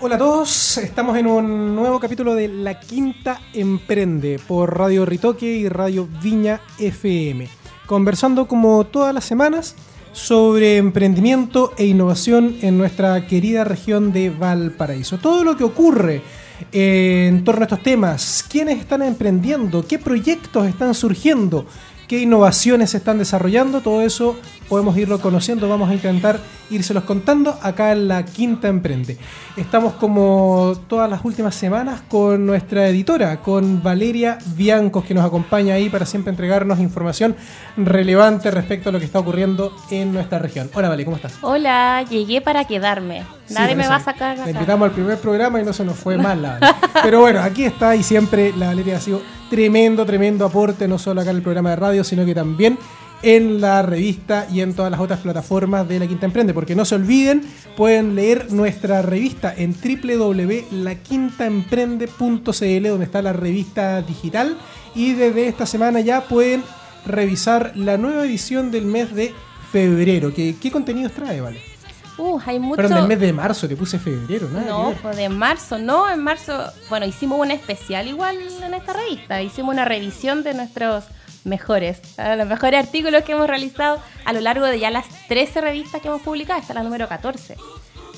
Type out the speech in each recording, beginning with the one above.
Hola a todos, estamos en un nuevo capítulo de La Quinta Emprende por Radio Ritoque y Radio Viña FM, conversando como todas las semanas sobre emprendimiento e innovación en nuestra querida región de Valparaíso. Todo lo que ocurre en torno a estos temas, quiénes están emprendiendo, qué proyectos están surgiendo, qué innovaciones se están desarrollando, todo eso podemos irlo conociendo, vamos a intentar írselos contando acá en la Quinta Emprende. Estamos como todas las últimas semanas con nuestra editora, con Valeria Biancos, que nos acompaña ahí para siempre entregarnos información relevante respecto a lo que está ocurriendo en nuestra región. Hola Vale, ¿cómo estás? Hola, llegué para quedarme. Nadie me va a sacar. La invitamos al primer programa y no se nos fue mal la Vale. Pero bueno, aquí está y siempre la Valeria ha sido tremendo, tremendo aporte, no solo acá en el programa de radio, sino que también en la revista y en todas las otras plataformas de La Quinta Emprende. Porque no se olviden, pueden leer nuestra revista en www.laquintaemprende.cl, donde está la revista digital. Y desde esta semana ya pueden revisar la nueva edición del mes de febrero. ¿Qué, qué contenidos trae, Vale? Uh, hay mucho... Pero en el mes de marzo te puse febrero, ¿no? No, pues de marzo, no, en marzo, bueno, hicimos un especial igual en esta revista, hicimos una revisión de nuestros mejores, los mejores artículos que hemos realizado a lo largo de ya las 13 revistas que hemos publicado, es la número 14.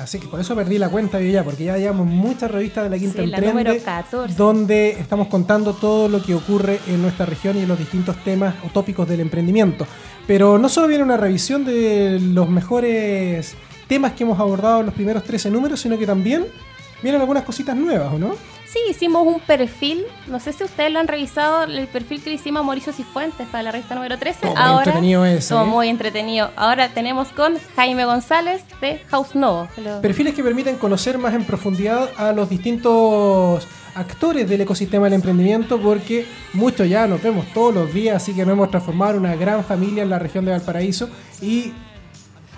Así que por eso perdí la cuenta yo ya, porque ya llevamos muchas revistas de la Quinta Sí, la número 14. donde estamos contando todo lo que ocurre en nuestra región y en los distintos temas o tópicos del emprendimiento. Pero no solo viene una revisión de los mejores temas que hemos abordado en los primeros 13 números, sino que también vienen algunas cositas nuevas, ¿o no? Sí, hicimos un perfil, no sé si ustedes lo han revisado, el perfil que le hicimos a Mauricio Cifuentes para la revista número 13. Todo muy entretenido ese, ¿eh? muy entretenido. Ahora tenemos con Jaime González de House Novo. Perfiles que permiten conocer más en profundidad a los distintos actores del ecosistema del emprendimiento porque muchos ya nos vemos todos los días, así que nos hemos transformado en una gran familia en la región de Valparaíso y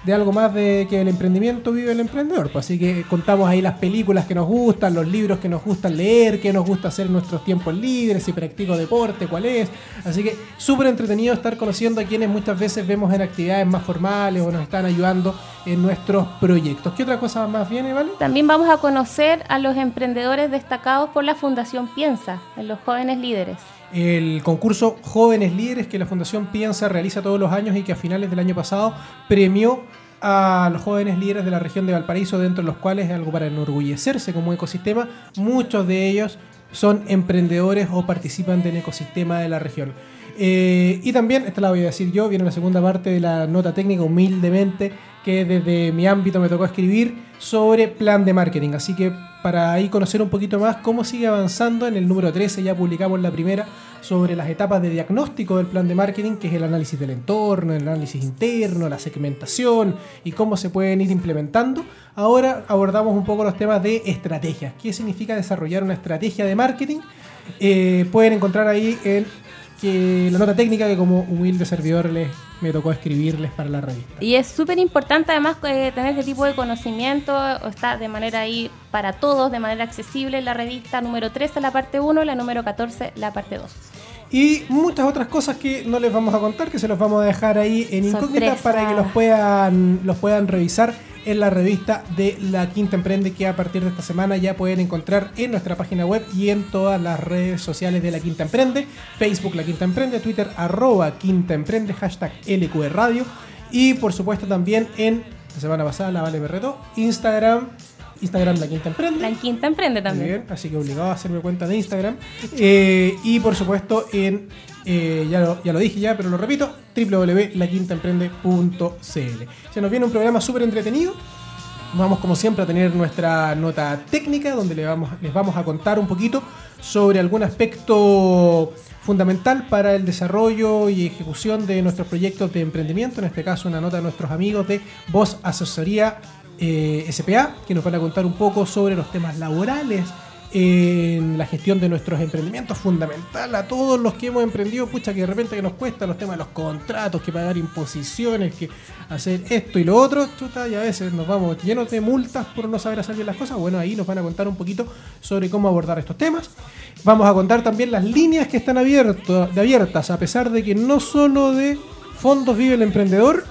de algo más de que el emprendimiento vive el emprendedor. Pues así que contamos ahí las películas que nos gustan, los libros que nos gustan leer, qué nos gusta hacer en nuestros tiempos libres, si practico deporte, cuál es. Así que súper entretenido estar conociendo a quienes muchas veces vemos en actividades más formales o nos están ayudando en nuestros proyectos. ¿Qué otra cosa más viene, vale? También vamos a conocer a los emprendedores destacados por la Fundación Piensa, en los jóvenes líderes. El concurso Jóvenes Líderes que la Fundación Piensa realiza todos los años y que a finales del año pasado premió a los jóvenes líderes de la región de Valparaíso, dentro de los cuales es algo para enorgullecerse como ecosistema. Muchos de ellos son emprendedores o participan del ecosistema de la región. Eh, y también, esta la voy a decir yo, viene la segunda parte de la nota técnica, humildemente, que desde mi ámbito me tocó escribir sobre plan de marketing. Así que para ahí conocer un poquito más cómo sigue avanzando, en el número 13 ya publicamos la primera sobre las etapas de diagnóstico del plan de marketing, que es el análisis del entorno, el análisis interno, la segmentación y cómo se pueden ir implementando. Ahora abordamos un poco los temas de estrategias. ¿Qué significa desarrollar una estrategia de marketing? Eh, pueden encontrar ahí en que la nota técnica que como humilde servidor les me tocó escribirles para la revista. Y es súper importante además eh, tener este tipo de conocimiento, está de manera ahí para todos, de manera accesible la revista número 13, la parte 1, la número 14, la parte 2. Y muchas otras cosas que no les vamos a contar, que se los vamos a dejar ahí en incógnita Sorpresa. para que los puedan, los puedan revisar en la revista de La Quinta Emprende, que a partir de esta semana ya pueden encontrar en nuestra página web y en todas las redes sociales de La Quinta Emprende, Facebook La Quinta Emprende, Twitter arroba Quinta Emprende, hashtag LQE Radio y por supuesto también en la semana pasada la Vale Berreto, Instagram, Instagram La Quinta Emprende. La quinta emprende Muy también. bien, así que obligado a hacerme cuenta de Instagram. Eh, y por supuesto, en eh, ya, lo, ya lo dije ya, pero lo repito, www.laquintaemprende.cl. Se nos viene un programa súper entretenido. Vamos como siempre a tener nuestra nota técnica donde vamos, les vamos a contar un poquito sobre algún aspecto fundamental para el desarrollo y ejecución de nuestros proyectos de emprendimiento, en este caso una nota de nuestros amigos de Voz Asesoría eh, SPA, que nos van a contar un poco sobre los temas laborales en la gestión de nuestros emprendimientos, fundamental a todos los que hemos emprendido, pucha, que de repente que nos cuesta los temas de los contratos, que pagar imposiciones, que hacer esto y lo otro, chuta, y a veces nos vamos llenos de multas por no saber hacer bien las cosas. Bueno, ahí nos van a contar un poquito sobre cómo abordar estos temas. Vamos a contar también las líneas que están abierto, de abiertas, a pesar de que no solo de fondos vive el emprendedor,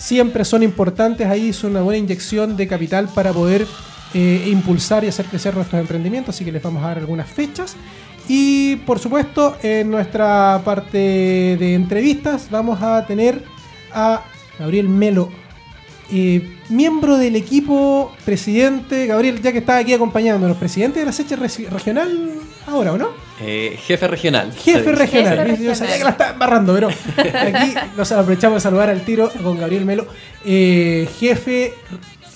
siempre son importantes, ahí es una buena inyección de capital para poder eh, impulsar y hacer crecer nuestros emprendimientos, así que les vamos a dar algunas fechas. Y por supuesto, en nuestra parte de entrevistas vamos a tener a Gabriel Melo, eh, miembro del equipo, presidente, Gabriel, ya que está aquí acompañándonos, presidente de la SECHE regional ahora, ¿o no? Eh, jefe regional. Jefe regional. Yo sabía que la estaba embarrando, pero aquí nos aprovechamos de saludar al tiro con Gabriel Melo, jefe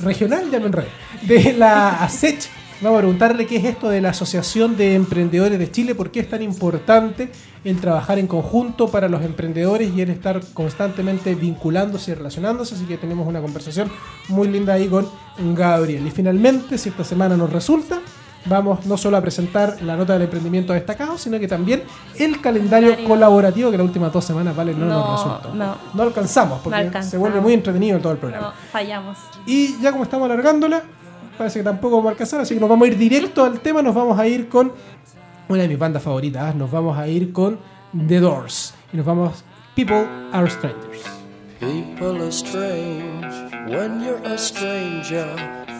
regional, ya me enredé, de la ASECH. Vamos a preguntarle qué es esto de la Asociación de Emprendedores de Chile, por qué es tan importante el trabajar en conjunto para los emprendedores y el estar constantemente vinculándose y relacionándose. Así que tenemos una conversación muy linda ahí con Gabriel. Y finalmente, si esta semana nos resulta, vamos no solo a presentar la nota del emprendimiento destacado, sino que también el calendario colaborativo que las últimas dos semanas vale no, nos resultó. No, no alcanzamos porque se vuelve muy entretenido todo el programa. fallamos. Y ya como estamos alargándola, parece que tampoco vamos a alcanzar, así que nos vamos a ir directo al tema, nos vamos a ir con una de mis bandas favoritas, nos vamos a ir con The Doors y nos vamos People Are Strangers. People are strange when you're a stranger.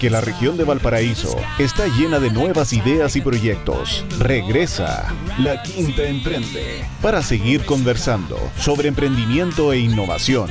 Que la región de Valparaíso está llena de nuevas ideas y proyectos. Regresa La Quinta Emprende para seguir conversando sobre emprendimiento e innovación.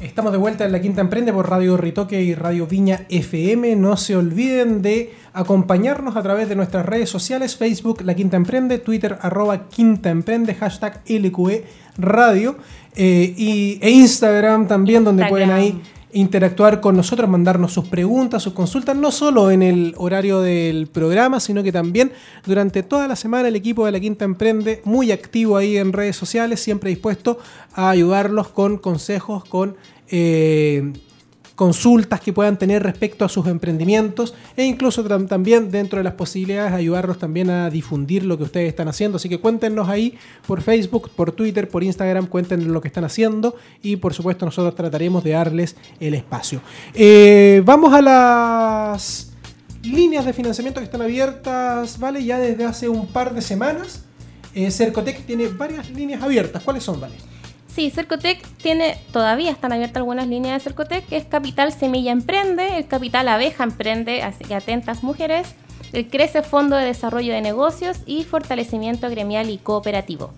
Estamos de vuelta en La Quinta Emprende por Radio Ritoque y Radio Viña FM. No se olviden de acompañarnos a través de nuestras redes sociales, Facebook La Quinta Emprende, Twitter arroba Quinta Emprende, hashtag LQE Radio eh, y, e Instagram también, donde pueden ahí interactuar con nosotros, mandarnos sus preguntas, sus consultas, no solo en el horario del programa, sino que también durante toda la semana el equipo de la Quinta Emprende, muy activo ahí en redes sociales, siempre dispuesto a ayudarlos con consejos, con eh, consultas que puedan tener respecto a sus emprendimientos e incluso también dentro de las posibilidades ayudarlos también a difundir lo que ustedes están haciendo. Así que cuéntenos ahí por Facebook, por Twitter, por Instagram, cuéntenos lo que están haciendo y por supuesto nosotros trataremos de darles el espacio. Eh, vamos a las líneas de financiamiento que están abiertas, ¿vale? Ya desde hace un par de semanas. Eh, Cercotec tiene varias líneas abiertas. ¿Cuáles son, Vale? Sí, Cercotec tiene, todavía están abiertas algunas líneas de Cercotec, que es Capital Semilla Emprende, el Capital Abeja Emprende, así que atentas mujeres, el Crece Fondo de Desarrollo de Negocios y Fortalecimiento Gremial y Cooperativo.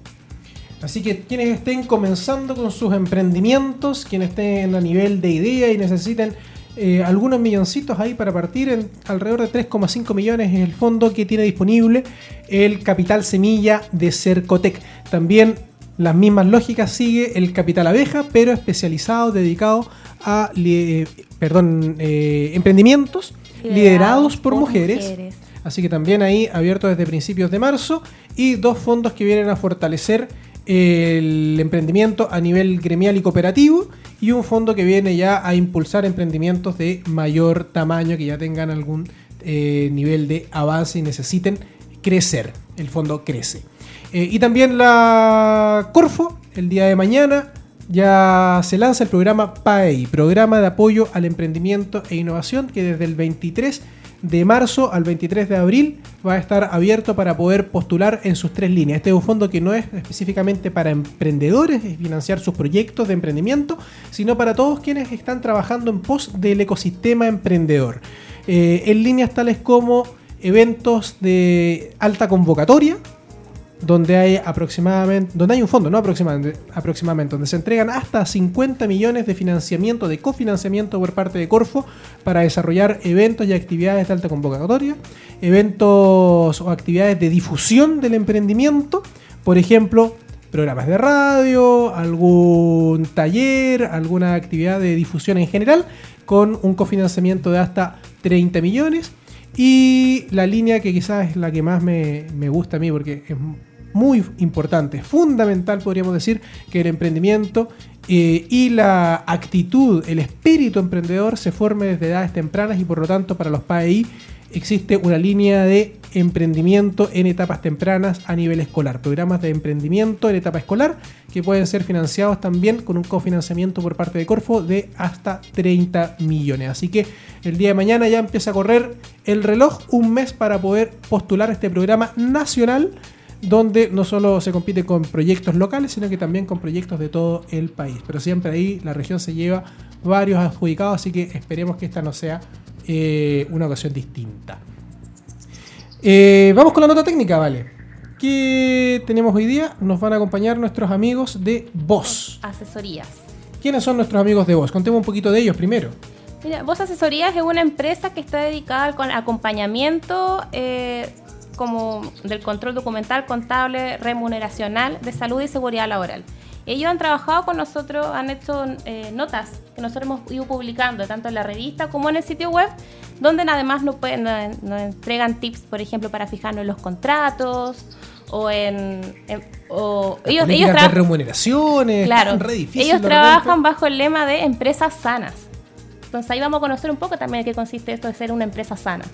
Así que quienes estén comenzando con sus emprendimientos, quienes estén a nivel de idea y necesiten eh, algunos milloncitos ahí para partir, alrededor de 3,5 millones es el fondo que tiene disponible el Capital Semilla de Cercotec. También las mismas lógicas sigue el Capital Abeja, pero especializado, dedicado a perdón, eh, emprendimientos liderados, por, mujeres. Así que también ahí abierto desde principios de marzo y dos fondos que vienen a fortalecer el emprendimiento a nivel gremial y cooperativo y un fondo que viene ya a impulsar emprendimientos de mayor tamaño que ya tengan algún eh, nivel de avance y necesiten crecer. El fondo crece. Eh, y también la Corfo, el día de mañana, ya se lanza el programa PAEI, Programa de Apoyo al Emprendimiento e Innovación, que desde el 23 de marzo al 23 de abril va a estar abierto para poder postular en sus tres líneas. Este es un fondo que no es específicamente para emprendedores y financiar sus proyectos de emprendimiento, sino para todos quienes están trabajando en pos del ecosistema emprendedor. Eh, en líneas tales como eventos de alta convocatoria, donde hay aproximadamente, donde hay un fondo, no aproximadamente, aproximadamente, donde se entregan hasta 50 millones de financiamiento, de cofinanciamiento por parte de Corfo para desarrollar eventos y actividades de alta convocatoria, eventos o actividades de difusión del emprendimiento, por ejemplo, programas de radio, algún taller, alguna actividad de difusión en general, con un cofinanciamiento de hasta 30 millones. Y la línea que quizás es la que más me, me gusta a mí, porque es muy importante, fundamental podríamos decir, que el emprendimiento eh, y la actitud, el espíritu emprendedor se forme desde edades tempranas y por lo tanto para los PAI existe una línea de emprendimiento en etapas tempranas a nivel escolar, programas de emprendimiento en etapa escolar que pueden ser financiados también con un cofinanciamiento por parte de Corfo de hasta 30 millones. Así que el día de mañana ya empieza a correr el reloj, un mes para poder postular este programa nacional donde no solo se compite con proyectos locales, sino que también con proyectos de todo el país. Pero siempre ahí la región se lleva varios adjudicados, así que esperemos que esta no sea eh, una ocasión distinta. Eh, vamos con la nota técnica, ¿vale? ¿Qué tenemos hoy día? Nos van a acompañar nuestros amigos de Voz. Asesorías. ¿Quiénes son nuestros amigos de Voz? Contemos un poquito de ellos primero. Mira, Voz Asesorías es una empresa que está dedicada al acompañamiento eh, como del control documental, contable, remuneracional, de salud y seguridad laboral. Ellos han trabajado con nosotros, han hecho eh, notas que nosotros hemos ido publicando tanto en la revista como en el sitio web, donde además nos, pueden, nos, entregan tips, por ejemplo, para fijarnos en los contratos o en... o ellos, ellos de remuneraciones, claro, ellos trabajan bajo el lema de empresas sanas. Entonces ahí vamos a conocer un poco también de qué consiste esto de ser una empresa sana.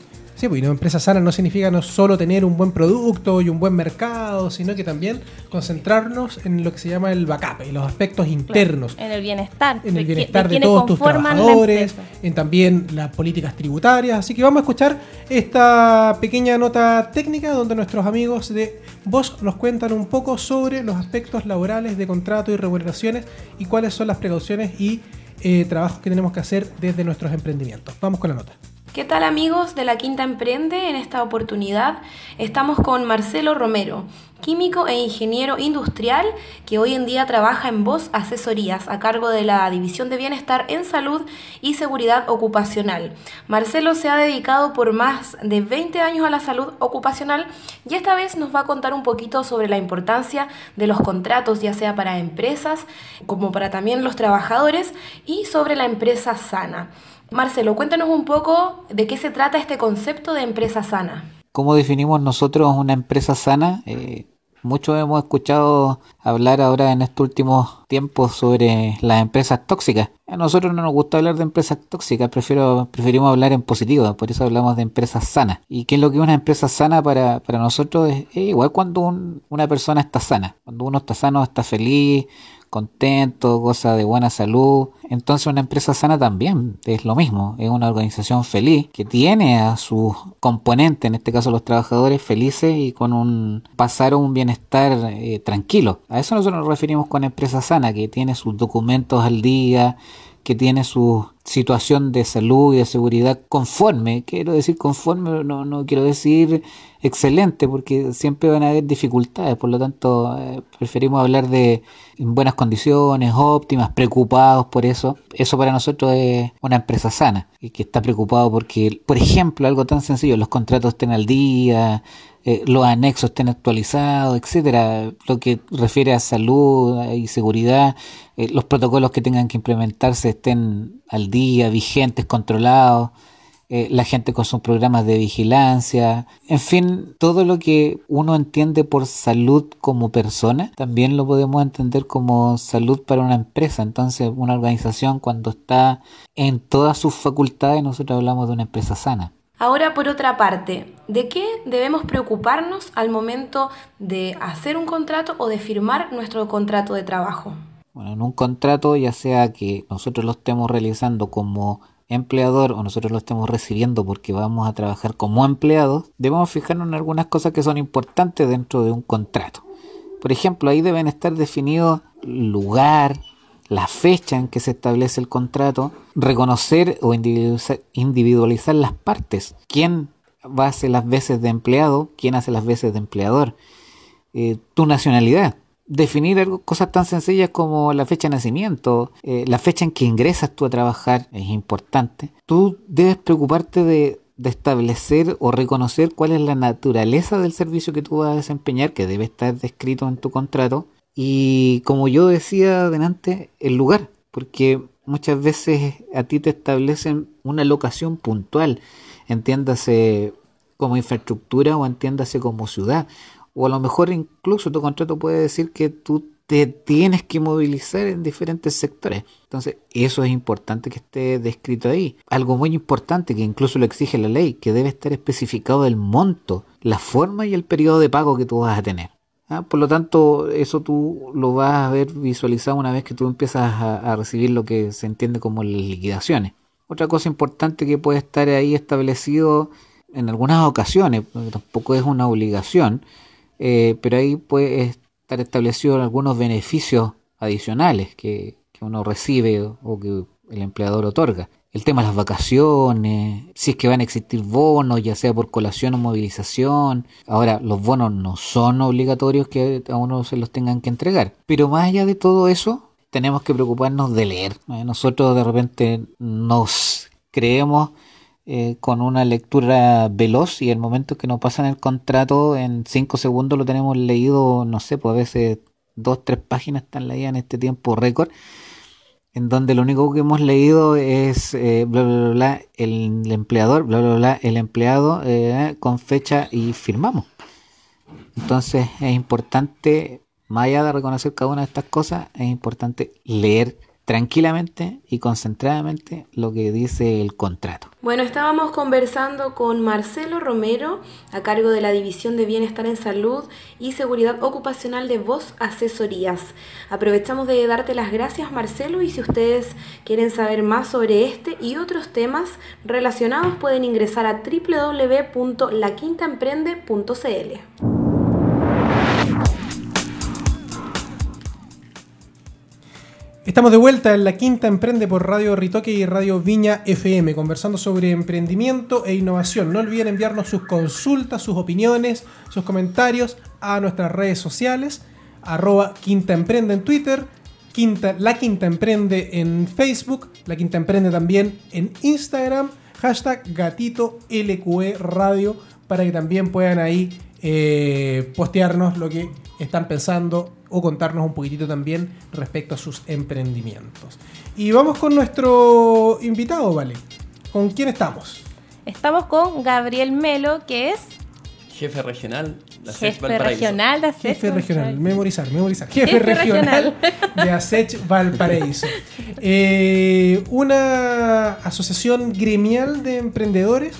Sí, pues, una empresa sana no significa no solo tener un buen producto y un buen mercado, sino que también concentrarnos en lo que se llama el backup, en los aspectos internos. en el bienestar. En el bienestar de, todos tus trabajadores, en también las políticas tributarias. Así que vamos a escuchar esta pequeña nota técnica donde nuestros amigos de Vos nos cuentan un poco sobre los aspectos laborales de contrato y remuneraciones y cuáles son las precauciones y eh, trabajos que tenemos que hacer desde nuestros emprendimientos. Vamos con la nota. ¿Qué tal amigos de la Quinta Emprende? En esta oportunidad estamos con Marcelo Romero, químico e ingeniero industrial que hoy en día trabaja en Voz Asesorías a cargo de la División de Bienestar en Salud y Seguridad Ocupacional. Marcelo se ha dedicado por más de 20 años a la salud ocupacional y esta vez nos va a contar un poquito sobre la importancia de los contratos, ya sea para empresas como para también los trabajadores y sobre la empresa sana. Marcelo, cuéntanos un poco de qué se trata este concepto de empresa sana. ¿Cómo definimos nosotros una empresa sana? Eh, muchos hemos escuchado hablar ahora en estos últimos tiempos sobre las empresas tóxicas. A nosotros no nos gusta hablar de empresas tóxicas, prefiero, preferimos hablar en positivo, por eso hablamos de empresas sanas. ¿Y qué es lo que es una empresa sana para, para nosotros? Es, igual cuando una persona está sana, cuando uno está sano, está feliz, contentos, goza de buena salud. Entonces una empresa sana también es lo mismo, es una organización feliz que tiene a sus componentes, en este caso los trabajadores, felices y con un pasar un bienestar eh, tranquilo. A eso nosotros nos referimos con empresa sana, que tiene sus documentos al día, que tiene su situación de salud y de seguridad conforme. Quiero decir conforme, no, no quiero decir excelente, porque siempre van a haber dificultades, por lo tanto eh, preferimos hablar de buenas condiciones, óptimas, preocupados por eso. Eso para nosotros es una empresa sana y que está preocupado porque, por ejemplo, algo tan sencillo, los contratos estén al día, eh, los anexos estén actualizados, etcétera, lo que refiere a salud y seguridad, eh, los protocolos que tengan que implementarse estén al día, vigentes, controlados, eh, la gente con sus programas de vigilancia, en fin, todo lo que uno entiende por salud como persona, también lo podemos entender como salud para una empresa. Entonces, una organización cuando está en todas sus facultades, nosotros hablamos de una empresa sana. Ahora, por otra parte, ¿de qué debemos preocuparnos al momento de hacer un contrato o de firmar nuestro contrato de trabajo? Bueno, en un contrato, ya sea que nosotros lo estemos realizando como empleador o nosotros lo estemos recibiendo porque vamos a trabajar como empleados, debemos fijarnos en algunas cosas que son importantes dentro de un contrato. Por ejemplo, ahí deben estar definidos lugar, la fecha en que se establece el contrato, reconocer o individualizar, las partes, quién va a hacer las veces de empleado, quién hace las veces de empleador, eh, tu nacionalidad, definir cosas tan sencillas como la fecha de nacimiento, eh, la fecha en que ingresas tú a trabajar es importante. Tú debes preocuparte de, de, establecer o reconocer cuál es la naturaleza del servicio que tú vas a desempeñar, que debe estar descrito en tu contrato, y como yo decía adelante, el lugar, porque muchas veces a ti te establecen una locación puntual, entiéndase como infraestructura o entiéndase como ciudad, o a lo mejor incluso tu contrato puede decir que tú te tienes que movilizar en diferentes sectores. Entonces, eso es importante que esté descrito ahí. Algo muy importante que incluso lo exige la ley, que debe estar especificado el monto, la forma y el periodo de pago que tú vas a tener. ¿Ah? Por lo tanto, eso tú lo vas a ver visualizado una vez que tú empiezas a, recibir lo que se entiende como las liquidaciones. Otra cosa importante que puede estar ahí establecido en algunas ocasiones, tampoco es una obligación, eh, pero ahí puede estar establecido algunos beneficios adicionales que, que uno recibe o que el empleador otorga el tema de las vacaciones, si es que van a existir bonos, ya sea por colación o movilización. Ahora, los bonos no son obligatorios que a uno se los tengan que entregar. Pero más allá de todo eso, tenemos que preocuparnos de leer. Eh, nosotros de repente nos creemos eh, con una lectura veloz y el momento que nos pasan el contrato en cinco segundos lo tenemos leído, no sé, pues a veces dos, tres páginas están leídas en este tiempo récord en donde lo único que hemos leído es eh, bla, bla, bla, el empleador, bla, bla, bla, el empleado eh, con fecha y firmamos. Entonces es importante, más allá de reconocer cada una de estas cosas, es importante leer tranquilamente y concentradamente lo que dice el contrato. Bueno, estábamos conversando con Marcelo Romero a cargo de la División de Bienestar en Salud y Seguridad Ocupacional de Voz Asesorías. Aprovechamos de darte las gracias Marcelo y si ustedes quieren saber más sobre este y otros temas relacionados pueden ingresar a www.laquintaemprende.cl. Estamos de vuelta en la quinta Emprende por Radio Ritoque y Radio Viña FM, conversando sobre emprendimiento e innovación. No olviden enviarnos sus consultas, sus opiniones, sus comentarios a nuestras redes sociales, arroba Quinta Emprende en Twitter, Quinta, La Quinta Emprende en Facebook, La Quinta Emprende también en Instagram, hashtag gatito LQE Radio, para que también puedan ahí eh, postearnos lo que están pensando o contarnos un poquitito también respecto a sus emprendimientos. Y vamos con nuestro invitado, ¿vale? ¿Con quién estamos? Estamos con Gabriel Melo, que es jefe regional de Jefe regional de Asech Jefe regional, memorizar, memorizar. Jefe, regional, de Asech Valparaíso. Eh, una asociación gremial de emprendedores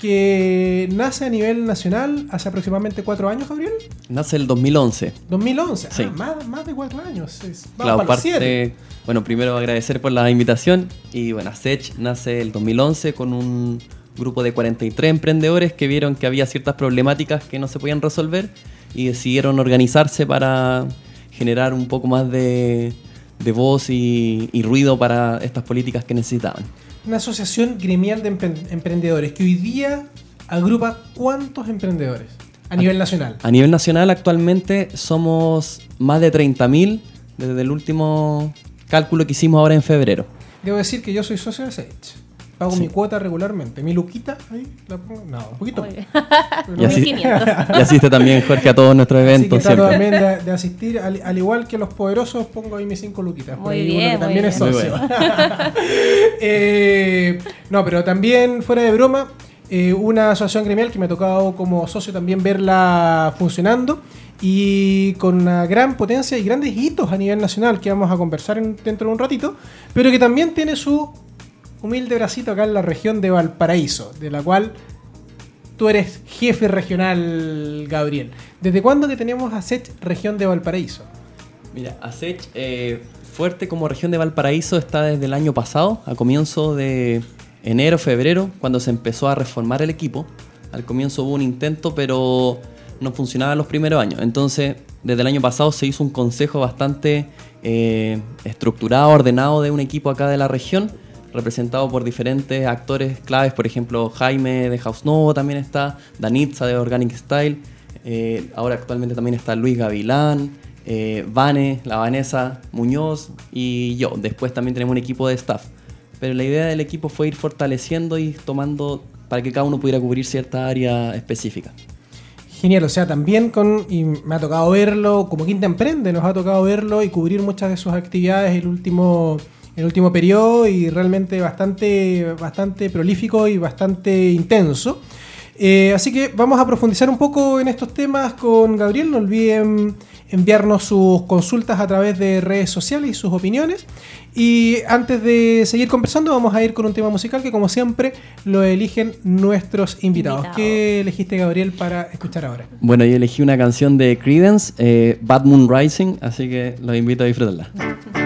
que nace a nivel nacional hace aproximadamente cuatro años, Gabriel. Nace el 2011. 2011, Sí. ah, más, más de cuatro años. Es- Claro, para los siete. parte, bueno, primero agradecer por la invitación y bueno, Sech nace el 2011 con un grupo de 43 emprendedores que vieron que había ciertas problemáticas que no se podían resolver y decidieron organizarse para generar un poco más de, de voz y, y ruido para estas políticas que necesitaban. Una asociación gremial de empre- emprendedores que hoy día agrupa cuántos emprendedores a nivel nacional. A nivel nacional actualmente somos más de 30.000 desde el último cálculo que hicimos ahora en febrero. Debo decir que yo soy socio de Sage. Pago mi cuota regularmente. Mi luquita, ahí, la pongo. No, un poquito. Pero Y así- 1500. Y asiste también Jorge a todos nuestros Así que eventos trato también de, de asistir, al, al igual que los poderosos, pongo ahí mis cinco luquitas. Muy bien, que muy también es socio. Eh, no, pero también, fuera de broma, eh, una asociación gremial que me ha tocado como socio también verla funcionando y con una gran potencia y grandes hitos a nivel nacional que vamos a conversar en- dentro de un ratito, pero que también tiene su humilde bracito acá en la región de Valparaíso, de la cual tú eres jefe regional, Gabriel. ¿Desde cuándo que tenemos a región de Valparaíso? Mira, ASECH eh, fuerte como región de Valparaíso está desde el año pasado, a comienzo de enero, febrero, cuando se empezó a reformar el equipo. Al comienzo hubo un intento, pero no funcionaba los primeros años. Entonces, desde el año pasado se hizo un consejo bastante eh, estructurado, ordenado de un equipo acá de la región, representado por diferentes actores claves, por ejemplo, Jaime de House Novo también está, Danitza de Organic Style, eh, ahora actualmente también está Luis Gavilán, eh, Vane, la Vanessa Muñoz y yo. Después también tenemos un equipo de staff. Pero la idea del equipo fue ir fortaleciendo y tomando para que cada uno pudiera cubrir cierta área específica. Genial, o sea, también con, y me ha tocado verlo, como Quinta Emprende, nos ha tocado verlo y cubrir muchas de sus actividades el último, el último periodo y realmente bastante, bastante prolífico y bastante intenso. Eh, así que vamos a profundizar un poco en estos temas con Gabriel. No olviden enviarnos sus consultas a través de redes sociales y sus opiniones. Y antes de seguir conversando, vamos a ir con un tema musical que, como siempre, lo eligen nuestros invitados. Invitados. ¿Qué elegiste, Gabriel, para escuchar ahora? Bueno, yo elegí una canción de Credence, eh, Bad Moon Rising, así que los invito a disfrutarla.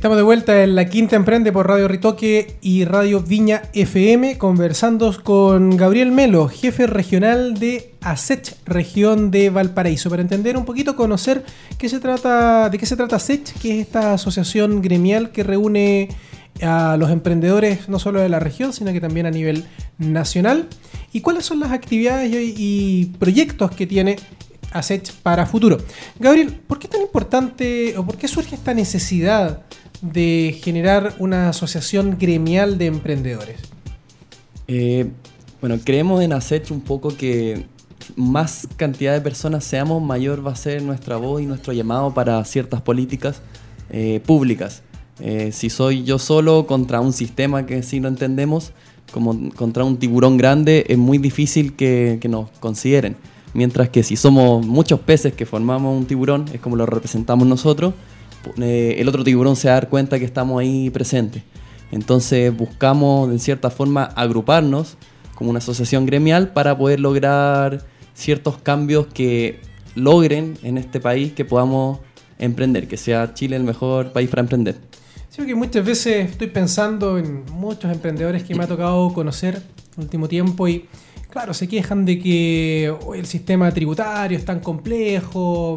Estamos de vuelta en la Quinta Emprende por Radio Ritoque y Radio Viña FM, conversando con Gabriel Melo, jefe regional de ASECH, región de Valparaíso, para entender un poquito, conocer qué se trata, de qué se trata ASECH, que es esta asociación gremial que reúne a los emprendedores no solo de la región, sino que también a nivel nacional, y cuáles son las actividades y, proyectos que tiene ASECH para futuro. Gabriel, ¿por qué es tan importante o por qué surge esta necesidad de generar una asociación gremial de emprendedores? Eh, bueno, creemos en Asech un poco que más cantidad de personas seamos, mayor va a ser nuestra voz y nuestro llamado para ciertas políticas eh, públicas. Eh, si soy yo solo contra un sistema que sí no entendemos, como contra un tiburón grande, es muy difícil que, que nos consideren. Mientras que si somos muchos peces que formamos un tiburón, es como lo representamos nosotros, eh, el otro tiburón se va a dar cuenta que estamos ahí presentes. Entonces buscamos de cierta forma agruparnos como una asociación gremial para poder lograr ciertos cambios que logren en este país que podamos emprender, que sea Chile el mejor país para emprender. Sí, porque muchas veces estoy pensando en muchos emprendedores que me ha tocado conocer en el último tiempo y claro, se quejan de que "Oh, el sistema tributario es tan complejo,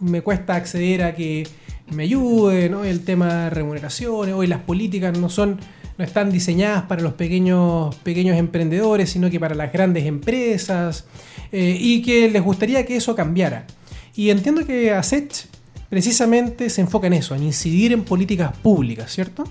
me cuesta acceder a que me ayude, ¿no? el tema de remuneraciones, hoy las políticas no son no están diseñadas para los pequeños, pequeños emprendedores, sino que para las grandes empresas, eh, y que les gustaría que eso cambiara. Y entiendo que ASECH precisamente se enfoca en eso, en incidir en políticas públicas, ¿cierto?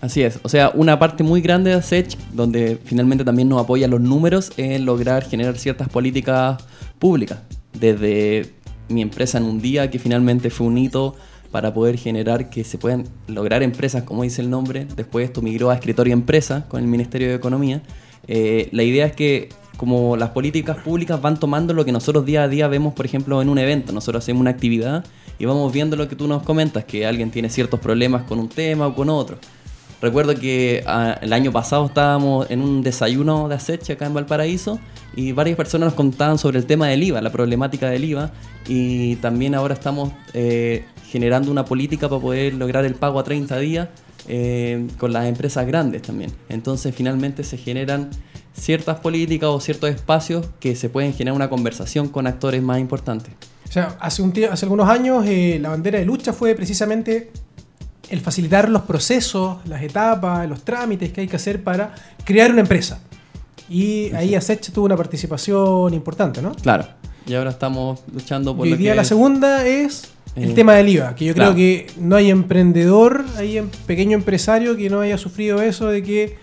Así es, o sea, una parte muy grande de ASECH, donde finalmente también nos apoyan los números, es lograr generar ciertas políticas públicas. Desde mi empresa en un día, que finalmente fue un hito para poder generar que se puedan lograr empresas, como dice el nombre. Después esto migró a escritorio empresa con el Ministerio de Economía. Eh, la idea es que como las políticas públicas van tomando lo que nosotros día a día vemos, por ejemplo, en un evento. Nosotros hacemos una actividad y vamos viendo lo que tú nos comentas, que alguien tiene ciertos problemas con un tema o con otro. Recuerdo que ah, el año pasado estábamos en un desayuno de Aceche acá en Valparaíso y varias personas nos contaban sobre el tema del IVA, la problemática del IVA y también ahora estamos eh, generando una política para poder lograr el pago a 30 días eh, con las empresas grandes también. Entonces finalmente se generan ciertas políticas o ciertos espacios que se pueden generar una conversación con actores más importantes. O sea, hace, un hace algunos años eh, la bandera de lucha fue precisamente el facilitar los procesos, las etapas, los trámites que hay que hacer para crear una empresa. Y ahí ASECH tuvo una participación importante, ¿no? Claro. Y ahora estamos luchando por Y hoy día que la es- segunda es el Eh, tema del IVA, que yo claro. creo que no hay emprendedor, hay em- pequeño empresario que no haya sufrido eso de que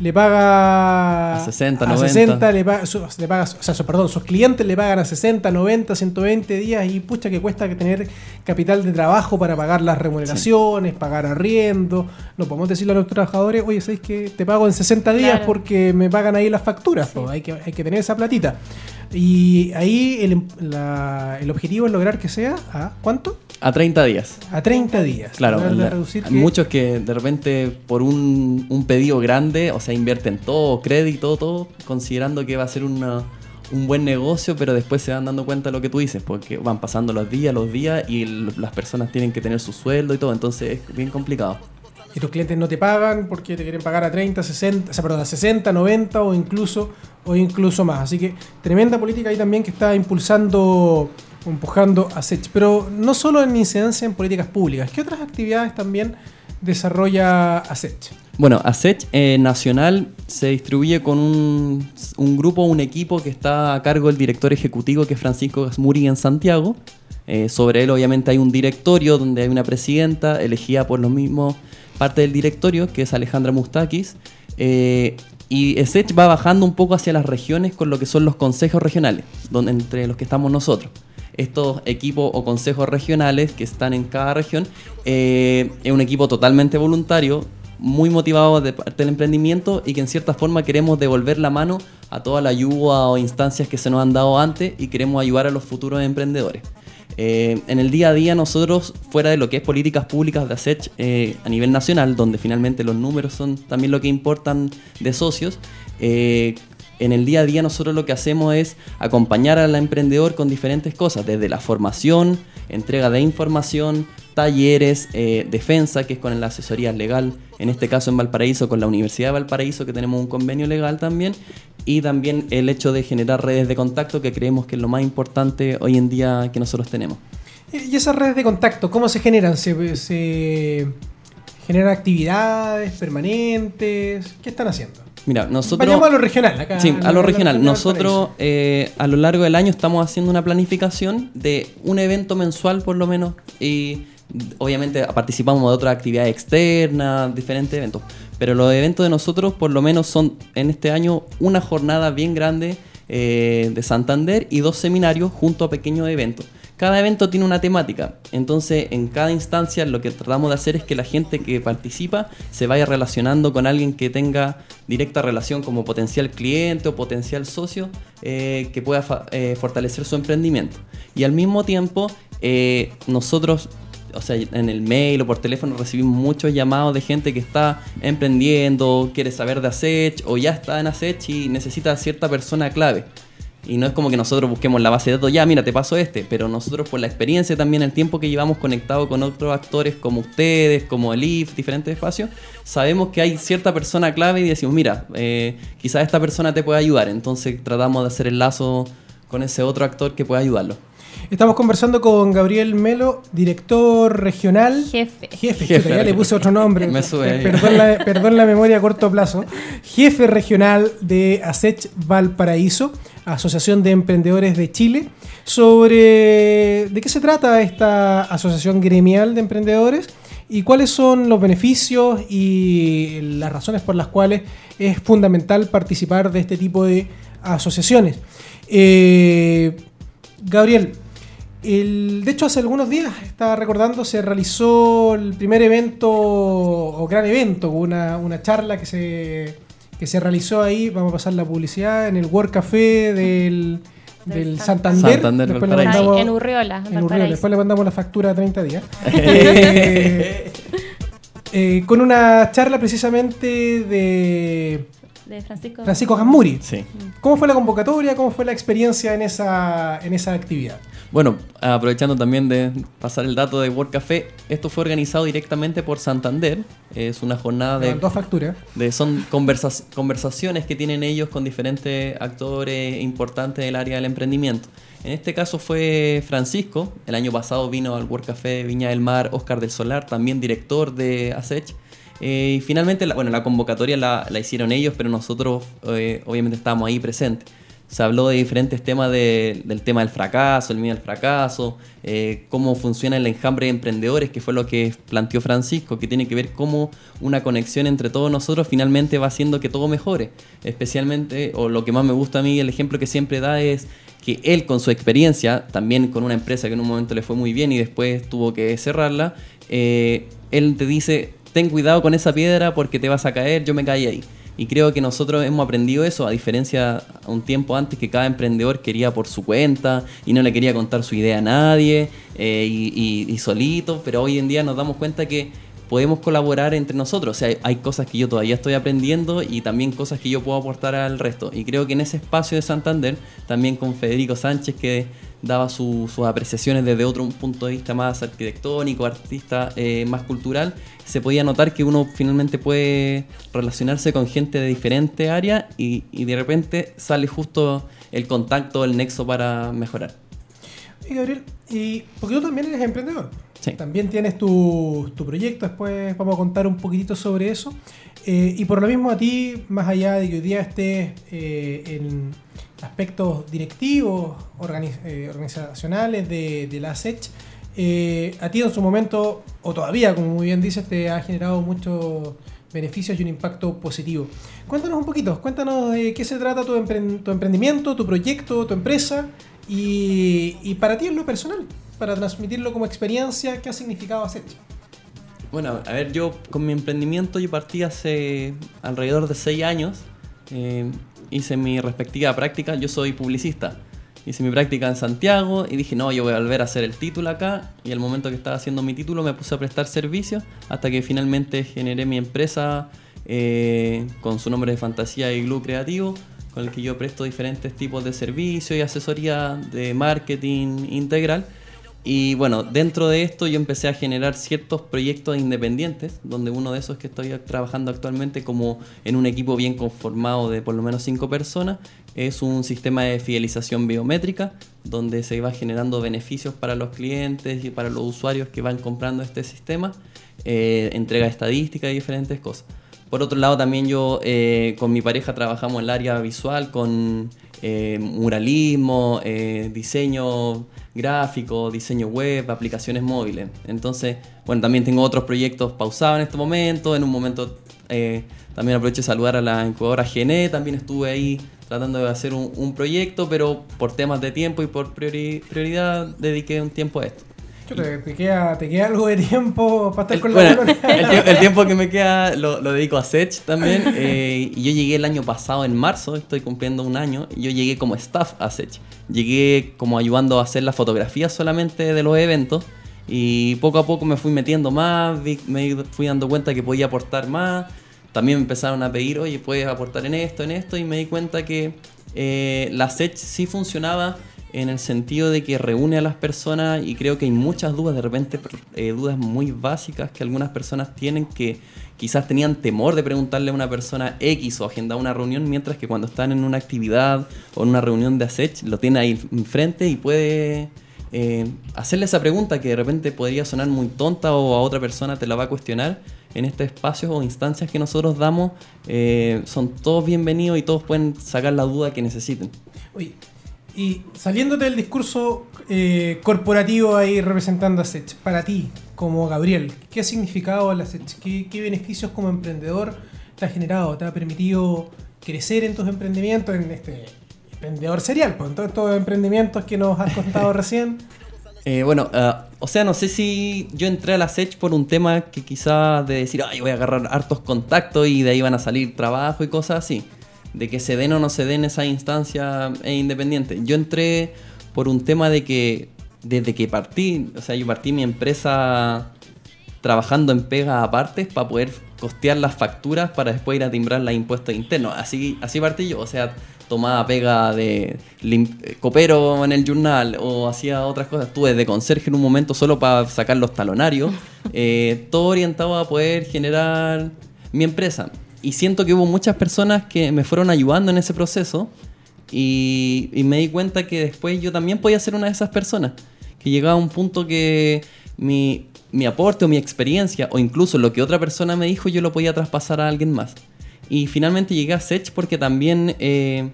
le paga A 60, a 90. 60, le paga, su- le paga- o sea, su- perdón, sus clientes le pagan a 60, 90, 120 días y pucha que cuesta tener capital de trabajo para pagar las remuneraciones, pagar arriendo. No podemos decirle a los trabajadores, oye, ¿sabéis que te pago en 60 días Claro. porque me pagan ahí las facturas? Hay, que, hay que tener esa platita. Y ahí el, la- el objetivo es lograr que sea a ¿cuánto? A 30 días. A 30 días. Claro, la- que- muchos que de repente por un, un pedido grande, o sea, invierten todo, crédito, todo, considerando que va a ser una- un buen negocio, pero después se van dando cuenta de lo que tú dices, porque van pasando los días, los días, y las personas tienen que tener su sueldo y todo, entonces es bien complicado. Y tus clientes no te pagan porque te quieren pagar a 30, 60, o sea, perdón, a 60, 90 o incluso, o incluso más. Así que tremenda política ahí también que está impulsando, empujando a SECH. Pero no solo en incidencia en políticas públicas, ¿qué otras actividades también desarrolla ASECH? Bueno, ASECH eh, Nacional se distribuye con un, grupo, un equipo que está a cargo del director ejecutivo, que es Francisco Gasmuri en Santiago. Eh, sobre él, obviamente, hay un directorio donde hay una presidenta elegida por los mismos parte del directorio, que es Alejandra Mustakis. Eh, y ASECH va bajando un poco hacia las regiones con lo que son los consejos regionales, donde, entre los que estamos nosotros estos equipos o consejos regionales que están en cada región. eh, es un equipo totalmente voluntario, muy motivado de parte del emprendimiento y que en cierta forma queremos devolver la mano a toda la ayuda o instancias que se nos han dado antes y queremos ayudar a los futuros emprendedores. Eh, en el día a día nosotros, fuera de lo que es políticas públicas de ASECH eh, a nivel nacional, donde finalmente los números son también lo que importan de socios, en el día a día nosotros lo que hacemos es acompañar al emprendedor con diferentes cosas, desde la formación, entrega de información, talleres, eh, defensa, que es con la asesoría legal, en este caso en Valparaíso, con la Universidad de Valparaíso, que tenemos un convenio legal también, y también el hecho de generar redes de contacto, que creemos que es lo más importante hoy en día que nosotros tenemos. ¿Y esas redes de contacto, cómo se generan? ¿Se, se generan actividades permanentes? ¿Qué están haciendo? Mira, nosotros... Vayamos a lo regional. Acá, Sí, a lo regional. Nosotros eh, a lo largo del año estamos haciendo una planificación de un evento mensual por lo menos y obviamente participamos de otras actividades externas, diferentes eventos. Pero los eventos de nosotros por lo menos son en este año una jornada bien grande eh, de Santander y dos seminarios junto a pequeños eventos. Cada evento tiene una temática, entonces en cada instancia lo que tratamos de hacer es que la gente que participa se vaya relacionando con alguien que tenga directa relación como potencial cliente o potencial socio eh, que pueda eh, fortalecer su emprendimiento. Y al mismo tiempo eh, nosotros o sea, en el mail o por teléfono recibimos muchos llamados de gente que está emprendiendo, quiere saber de Asech o ya está en Asech y necesita cierta persona clave. Y no es como que nosotros busquemos la base de datos, ya mira, te paso este, pero nosotros por la experiencia también, el tiempo que llevamos conectado con otros actores como ustedes, como el IF, diferentes espacios, sabemos que hay cierta persona clave y decimos, mira, eh, quizás esta persona te puede ayudar, entonces tratamos de hacer el lazo con ese otro actor que pueda ayudarlo. Estamos conversando con Gabriel Melo, director regional. Jefe. Jefe, Jefe. chuta, ya le puse otro nombre. Me sube ahí. Perdón la, perdón la memoria a corto plazo. Jefe regional de ASECH Valparaíso, Asociación de Emprendedores de Chile. Sobre de qué se trata esta asociación gremial de emprendedores y cuáles son los beneficios y las razones por las cuales es fundamental participar de este tipo de asociaciones. Eh, Gabriel, el- de hecho, hace algunos días, estaba recordando, se realizó el primer evento, o gran evento, una, una charla que se, que se realizó ahí, vamos a pasar la publicidad, en el World Café del, Del del San- Santander. Santander, Después le mandamos- en Urriola, en. Urriola. Después le mandamos la factura a 30 días. Eh, eh, con una charla precisamente de De Francisco. Francisco Gamuri. Sí. ¿Cómo fue la convocatoria? ¿Cómo fue la experiencia en esa, en esa actividad? Bueno, aprovechando también de pasar el dato de World Café, esto fue organizado directamente por Santander. Es una jornada de, Dos facturas. de- son conversas- conversaciones que tienen ellos con diferentes actores importantes del área del emprendimiento. En este caso fue Francisco, el año pasado vino al World Café de Viña del Mar, Oscar del Solar, también director de ASECH. Eh, y finalmente, la, bueno, la convocatoria la, la hicieron ellos, pero nosotros eh, obviamente estábamos ahí presentes. Se habló de diferentes temas de- del tema del fracaso, el miedo al fracaso, eh, cómo funciona el enjambre de emprendedores, que fue lo que planteó Francisco, que tiene que ver cómo una conexión entre todos nosotros finalmente va haciendo que todo mejore. Especialmente, o lo que más me gusta a mí, el ejemplo que siempre da es que él con su experiencia, también con una empresa que en un momento le fue muy bien y después tuvo que cerrarla, él te dice, ten cuidado con esa piedra porque te vas a caer, yo me caí ahí. Y creo que nosotros hemos aprendido eso, a diferencia un tiempo antes que cada emprendedor quería por su cuenta y no le quería contar su idea a nadie eh, y solito, pero hoy en día nos damos cuenta que podemos colaborar entre nosotros. O sea, hay, hay cosas que yo todavía estoy aprendiendo y también cosas que yo puedo aportar al resto. Y creo que en ese espacio de Santander, también con Federico Sánchez, que daba su- sus apreciaciones desde otro punto de vista más arquitectónico, artista, eh, más cultural, se podía notar que uno finalmente puede relacionarse con gente de diferente área y, y de repente sale justo el contacto, el nexo para mejorar. Y Gabriel, y porque tú también eres emprendedor. Sí. También tienes tu, tu proyecto, después vamos a contar un poquitito sobre eso. Eh, y por lo mismo a ti, más allá de que hoy día estés eh, en aspectos directivos, eh, organizacionales de, la SECH, eh, a ti en su momento, o todavía, como muy bien dices, te ha generado muchos beneficios y un impacto positivo. Cuéntanos un poquito, cuéntanos de qué se trata tu, empren- tu emprendimiento, tu proyecto, tu empresa y, para ti en lo personal, para transmitirlo como experiencia, ¿qué ha significado hacer? Bueno, a ver, yo con mi emprendimiento yo partí hace alrededor de seis años. Eh, hice mi respectiva práctica. Yo soy publicista. hice mi práctica en Santiago y dije, no, yo voy a volver a hacer el título acá. Y al momento que estaba haciendo mi título me puse a prestar servicios hasta que finalmente generé mi empresa eh, con su nombre de fantasía y Glue Creativo, con el que yo presto diferentes tipos de servicios y asesoría de marketing integral. Y bueno, dentro de esto yo empecé a generar ciertos proyectos independientes, donde uno de esos que estoy trabajando actualmente como en un equipo bien conformado de por lo menos cinco personas, es un sistema de fidelización biométrica, donde se va generando beneficios para los clientes y para los usuarios que van comprando este sistema, eh, entrega estadística y diferentes cosas. Por otro lado, también yo eh, con mi pareja trabajamos en el área visual con eh, muralismo, eh, diseño gráfico, diseño web, aplicaciones móviles. Entonces, bueno, también tengo otros proyectos pausados en este momento. En un momento eh, también aprovecho de saludar a la incubadora GNE. También estuve ahí tratando de hacer un, proyecto, pero por temas de tiempo y por priori- prioridad dediqué un tiempo a esto. Chuta, te, queda, te queda algo de tiempo para estar El, con bueno, la el, tie- el tiempo que me queda lo, lo dedico a Sech también. eh, y yo llegué el año pasado, en marzo, estoy cumpliendo un año. y Yo llegué como staff a Sech. Llegué como ayudando a hacer las fotografías solamente de los eventos. Y poco a poco me fui metiendo más, vi- me fui dando cuenta que podía aportar más. También me empezaron a pedir, oye, puedes aportar en esto, en esto. Y me di cuenta que eh, la Sech sí funcionaba en el sentido de que reúne a las personas y creo que hay muchas dudas, de repente eh, dudas muy básicas que algunas personas tienen que quizás tenían temor de preguntarle a una persona X o agendar una reunión, mientras que cuando están en una actividad o en una reunión de ASECH lo tiene ahí enfrente y puede eh, hacerle esa pregunta que de repente podría sonar muy tonta o a otra persona te la va a cuestionar. En estos espacios o instancias que nosotros damos eh, son todos bienvenidos y todos pueden sacar la duda que necesiten. Y saliéndote del discurso eh, corporativo ahí representando a Sech, para ti, como Gabriel, ¿qué ha significado la Sech? ¿Qué, qué beneficios como emprendedor te ha generado? ¿Te ha permitido crecer en tus emprendimientos, en este emprendedor serial, pues, en todos estos emprendimientos que nos has contado recién? Eh, bueno, ah, o sea, no sé si yo entré a la Sech por un tema que quizás de decir, ay, voy a agarrar hartos contactos y de ahí van a salir trabajo y cosas así. De que se den o no se den esa instancia e independiente. Yo entré por un tema de que desde que partí, o sea, yo partí mi empresa trabajando en pegas aparte para poder costear las facturas para después ir a timbrar los impuestos internos. Así, así partí yo, o sea, tomaba pega de eh, copero en el journal o hacía otras cosas. Estuve de conserje en un momento solo para sacar los talonarios. Eh, todo orientado a poder generar mi empresa. Y siento que hubo muchas personas que me fueron ayudando en ese proceso y, y me di cuenta que después yo también podía ser una de esas personas. Que llegaba a un punto que mi, mi aporte o mi experiencia o incluso lo que otra persona me dijo yo lo podía traspasar a alguien más. Y finalmente llegué a Sech porque también eh,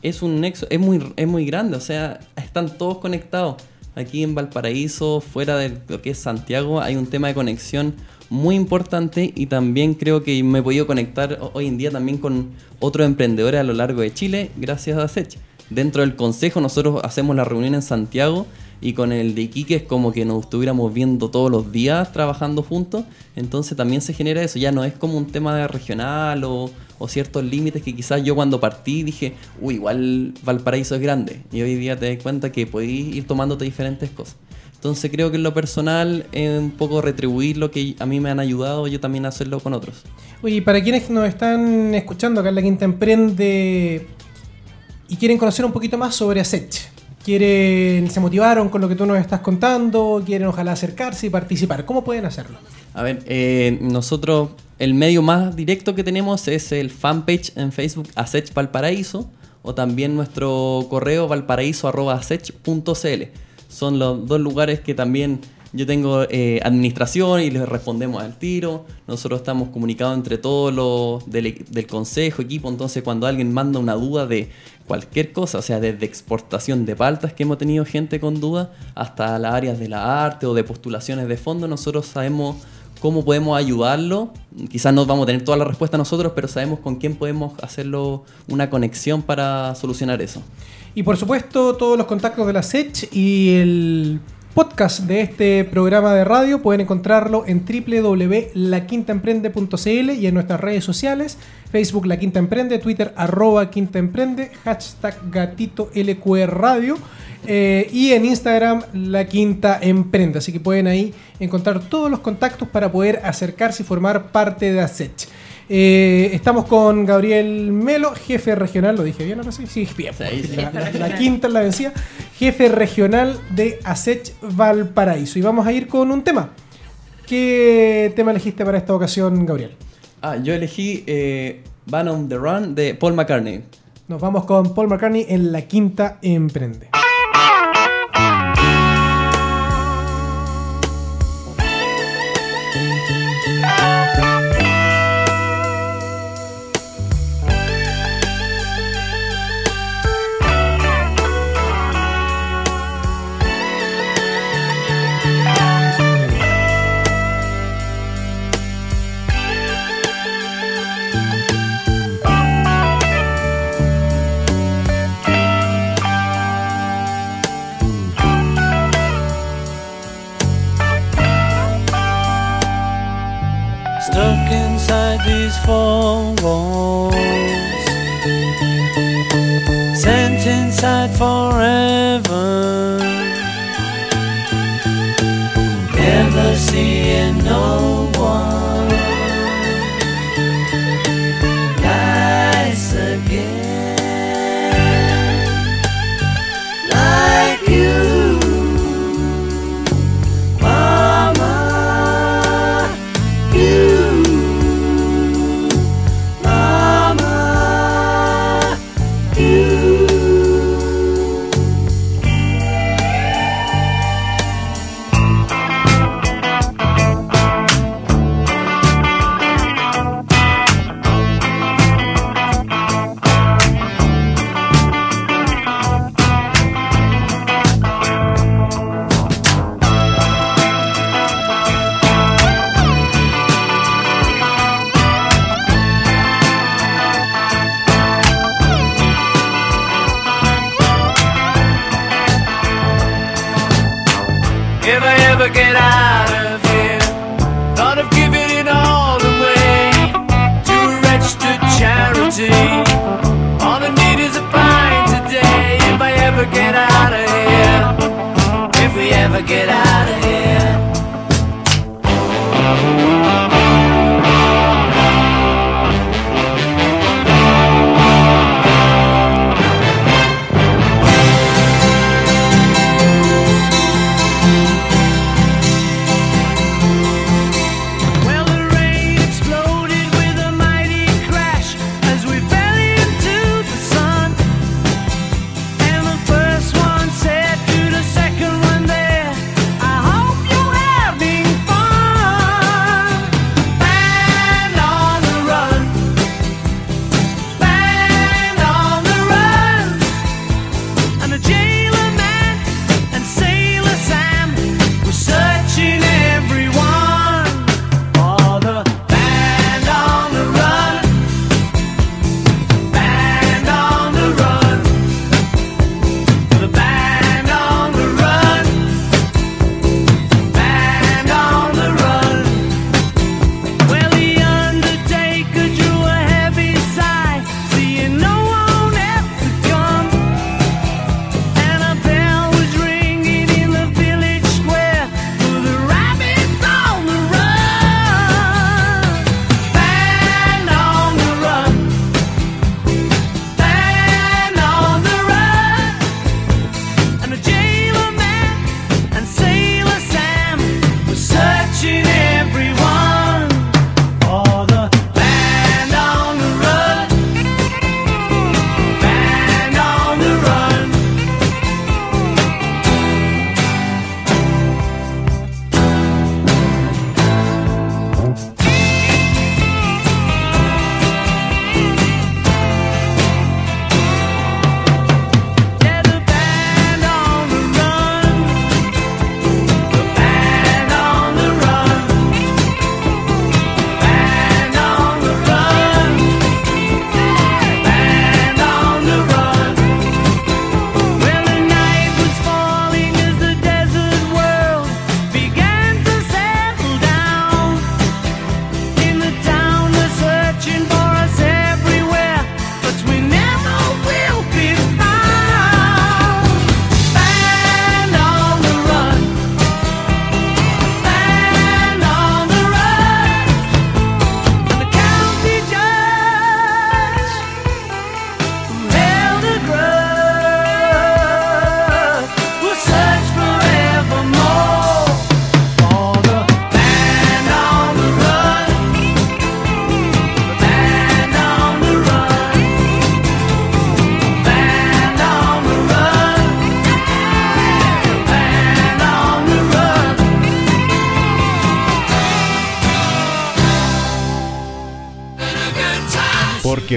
es un nexo, es muy, es muy grande, o sea, están todos conectados. Aquí en Valparaíso, fuera de lo que es Santiago, hay un tema de conexión muy importante y también creo que me he podido conectar ho- hoy en día también con otros emprendedores a lo largo de Chile gracias a Sech. Dentro del consejo nosotros hacemos la reunión en Santiago y con el de Iquique es como que nos estuviéramos viendo todos los días trabajando juntos, entonces también se genera eso, ya no es como un tema regional o, o ciertos límites que quizás yo cuando partí dije, uy, igual Valparaíso es grande y hoy día te das cuenta que podéis ir tomándote diferentes cosas. Entonces creo que en lo personal es un poco retribuir lo que a mí me han ayudado, yo también hacerlo con otros. Oye, y para quienes nos están escuchando acá en La Quinta Emprende y quieren conocer un poquito más sobre Asech, quieren, se motivaron con lo que tú nos estás contando, quieren ojalá acercarse y participar, ¿cómo pueden hacerlo? A ver, eh, nosotros, el medio más directo que tenemos es el fanpage en Facebook Asech Valparaíso o también nuestro correo valparaíso.asech.cl. Son los dos lugares que también yo tengo eh, administración y les respondemos al tiro. Nosotros estamos comunicados entre todos los del, e- del consejo, equipo. Entonces, cuando alguien manda una duda de cualquier cosa, o sea, desde exportación de paltas que hemos tenido gente con dudas, hasta las áreas de la arte o de postulaciones de fondo, nosotros sabemos cómo podemos ayudarlo. Quizás no vamos a tener toda la respuesta nosotros, pero sabemos con quién podemos hacerlo una conexión para solucionar eso. Y por supuesto, todos los contactos de la SECH y el podcast de este programa de radio pueden encontrarlo en www.laquintaemprende.cl y en nuestras redes sociales, Facebook La Quinta Emprende, Twitter arroba Quinta Emprende, hashtag gatito Radio eh, y en Instagram La Quinta Emprende. Así que pueden ahí encontrar todos los contactos para poder acercarse y formar parte de ASECH. Eh, estamos con Gabriel Melo, jefe regional, ¿lo dije bien ahora sí? Sí, bien. Sí, sí. La, la- la quinta la vencía, jefe regional de ASECH Valparaíso. Y vamos a ir con un tema. ¿Qué tema elegiste para esta ocasión, Gabriel? Ah, yo elegí eh, Van on the Run de Paul McCartney. Nos vamos con Paul McCartney en La Quinta Emprende. Stuck inside these four walls. Sent inside forever. Never seeing no one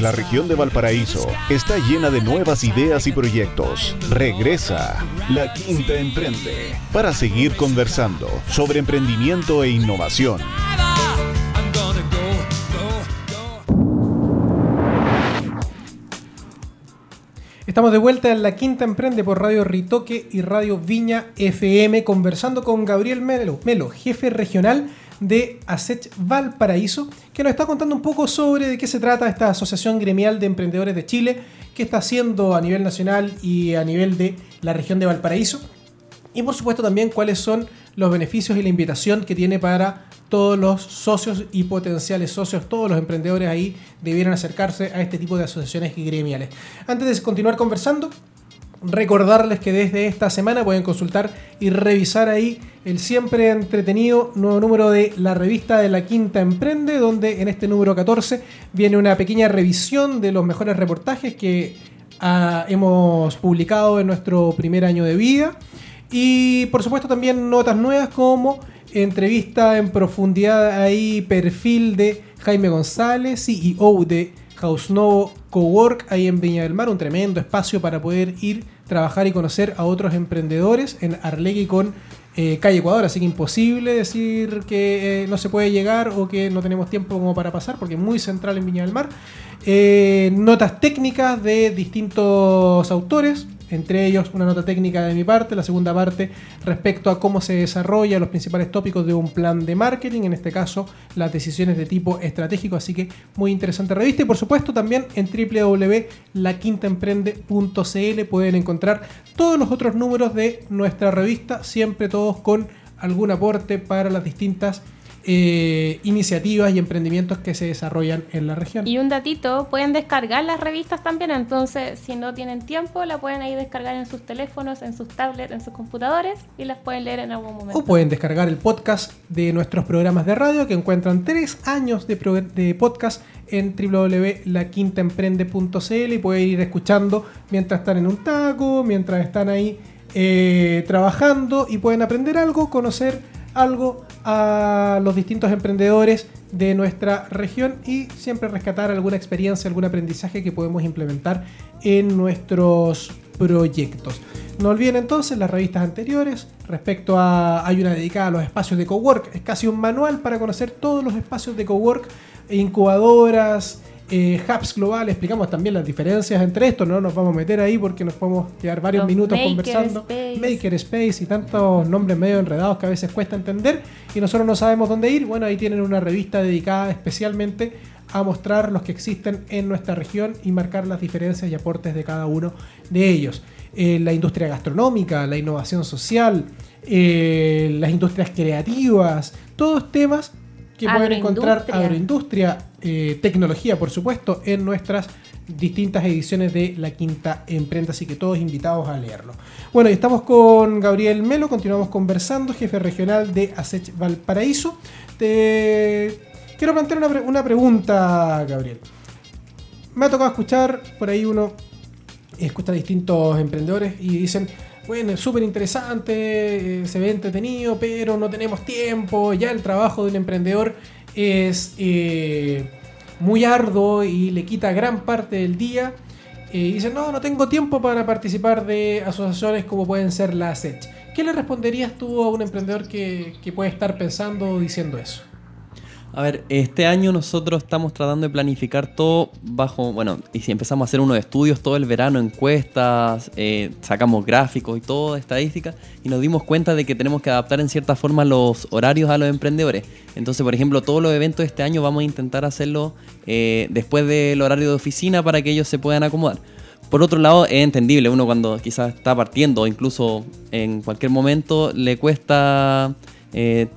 la región de Valparaíso está llena de nuevas ideas y proyectos. Regresa La Quinta Emprende para seguir conversando sobre emprendimiento e innovación. Estamos de vuelta en la quinta emprende por Radio Ritoque y Radio Viña FM conversando con Gabriel Melo, jefe regional de ASECH Valparaíso, que nos está contando un poco sobre de qué se trata esta Asociación Gremial de Emprendedores de Chile, qué está haciendo a nivel nacional y a nivel de la región de Valparaíso. Y por supuesto también cuáles son los beneficios y la invitación que tiene para todos los socios y potenciales socios, todos los emprendedores ahí debieran acercarse a este tipo de asociaciones gremiales. Antes de continuar conversando, recordarles que desde esta semana pueden consultar y revisar ahí el siempre entretenido nuevo número de la revista de la Quinta Emprende, donde en este número 14 viene una pequeña revisión de los mejores reportajes que ah, hemos publicado en nuestro primer año de vida. Y por supuesto también notas nuevas como entrevista en profundidad ahí, perfil de Jaime González, CEO de House Novo Cowork ahí en Viña del Mar, un tremendo espacio para poder ir, trabajar y conocer a otros emprendedores en Arlegui con eh, Calle Ecuador, así que imposible decir que eh, no se puede llegar o que no tenemos tiempo como para pasar, porque es muy central en Viña del Mar. Eh, notas técnicas de distintos autores, entre ellos una nota técnica de mi parte, la segunda parte respecto a cómo se desarrolla los principales tópicos de un plan de marketing, en este caso las decisiones de tipo estratégico, así que muy interesante revista. Y por supuesto también en www.laquintaemprende.cl pueden encontrar todos los otros números de nuestra revista, siempre todos con algún aporte para las distintas eh, iniciativas y emprendimientos que se desarrollan en la región. Y un datito, pueden descargar las revistas también, entonces si no tienen tiempo, la pueden ahí descargar en sus teléfonos, en sus tablets, en sus computadores y las pueden leer en algún momento. O pueden descargar el podcast de nuestros programas de radio que encuentran tres años de, podcast en www.laquintaemprende.cl y pueden ir escuchando mientras están en un taco, mientras están ahí eh, trabajando y pueden aprender algo, conocer algo a los distintos emprendedores de nuestra región y siempre rescatar alguna experiencia, algún aprendizaje que podemos implementar en nuestros proyectos. No olviden entonces las revistas anteriores respecto a hay una dedicada a los espacios de cowork, es casi un manual para conocer todos los espacios de cowork, incubadoras, eh, hubs globales, explicamos también las diferencias entre estos, no nos vamos a meter ahí porque nos podemos quedar varios Los minutos maker conversando. space. Maker Space y tantos nombres medio enredados que a veces cuesta entender y nosotros no sabemos dónde ir. Bueno, ahí tienen una revista dedicada especialmente a mostrar los que existen en nuestra región y marcar las diferencias y aportes de cada uno de ellos. Eh, la industria gastronómica, la innovación social, eh, las industrias creativas, todos temas que pueden encontrar Agroindustria. eh, tecnología, por supuesto, en nuestras distintas ediciones de La Quinta Emprenda, así que todos invitados a leerlo. Bueno, y estamos con Gabriel Melo, continuamos conversando, jefe regional de ASECH Valparaíso. Te quiero plantear una, pre- una pregunta, Gabriel. Me ha tocado escuchar, por ahí uno escucha a distintos emprendedores y dicen, bueno, es súper interesante, eh, se ve entretenido, pero no tenemos tiempo, ya el trabajo de un emprendedor es eh, muy arduo y le quita gran parte del día. Eh, y dicen, no, no tengo tiempo para participar de asociaciones como pueden ser la ASECH. ¿Qué le responderías tú a un emprendedor que, que puede estar pensando o diciendo eso? A ver, este año nosotros estamos tratando de planificar todo bajo, bueno, y si empezamos a hacer unos estudios todo el verano, encuestas, eh, sacamos gráficos y todo, estadísticas, y nos dimos cuenta de que tenemos que adaptar en cierta forma los horarios a los emprendedores. Entonces, por ejemplo, todos los eventos de este año vamos a intentar hacerlo eh, después del horario de oficina para que ellos se puedan acomodar. Por otro lado, es entendible, uno cuando quizás está partiendo o incluso en cualquier momento le cuesta eh,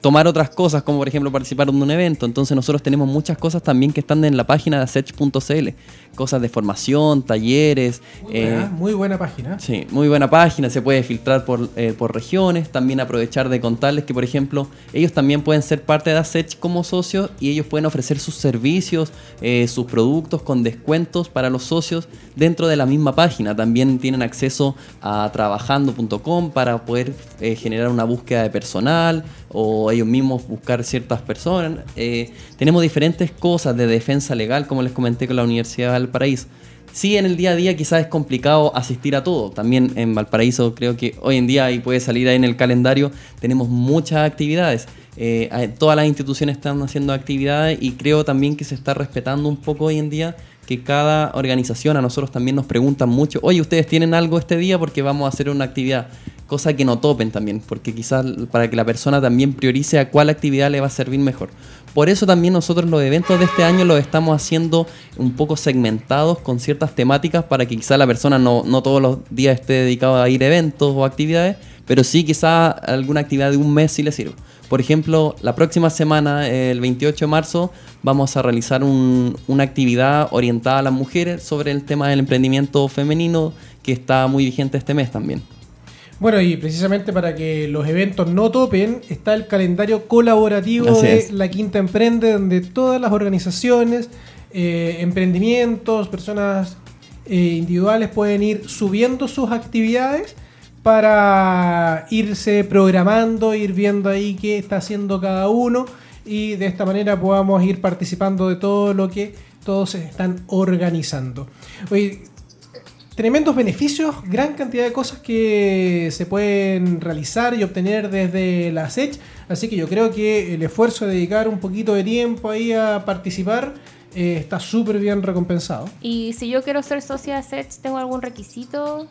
tomar otras cosas, como por ejemplo participar en un evento. Entonces nosotros tenemos muchas cosas también que están en la página de asech.cl. Cosas de formación, talleres. Muy eh, buena, muy buena página. Sí, muy buena página, se puede filtrar por, eh, por regiones, también aprovechar de contarles que, por ejemplo, ellos también pueden ser parte de ASECH como socios y ellos pueden ofrecer sus servicios, eh, sus productos con descuentos para los socios dentro de la misma página. También tienen acceso a trabajando.com para poder generar una búsqueda de personal o ellos mismos buscar ciertas personas. Tenemos diferentes cosas de defensa legal, como les comenté con la Universidad de Valparaíso. Sí, en el día a día quizás es complicado asistir a todo. También en Valparaíso creo que hoy en día, y puede salir ahí en el calendario, tenemos muchas actividades. Eh, todas las instituciones están haciendo actividades y creo también que se está respetando un poco hoy en día que cada organización a nosotros también nos preguntan mucho, oye, ustedes tienen algo este día porque vamos a hacer una actividad, cosa que no topen también, porque quizás para que la persona también priorice a cuál actividad le va a servir mejor. Por eso también nosotros los eventos de este año los estamos haciendo un poco segmentados con ciertas temáticas para que quizás la persona no, no todos los días esté dedicado a ir a eventos o actividades, pero sí quizás alguna actividad de un mes sí le sirve. Por ejemplo, la próxima semana, el 28 de marzo, vamos a realizar un- una actividad orientada a las mujeres sobre el tema del emprendimiento femenino que está muy vigente este mes también. Bueno, y precisamente para que los eventos no topen, está el calendario colaborativo Así de es. La Quinta Emprende, donde todas las organizaciones, eh, emprendimientos, personas eh, individuales pueden ir subiendo sus actividades para irse programando, ir viendo ahí qué está haciendo cada uno y de esta manera podamos ir participando de todo lo que todos se están organizando. Oye, tremendos beneficios, gran cantidad de cosas que se pueden realizar y obtener desde la SECH. Así que yo creo que el esfuerzo de dedicar un poquito de tiempo ahí a participar eh, está súper bien recompensado. Y si yo quiero ser socia de SET, ¿tengo algún requisito?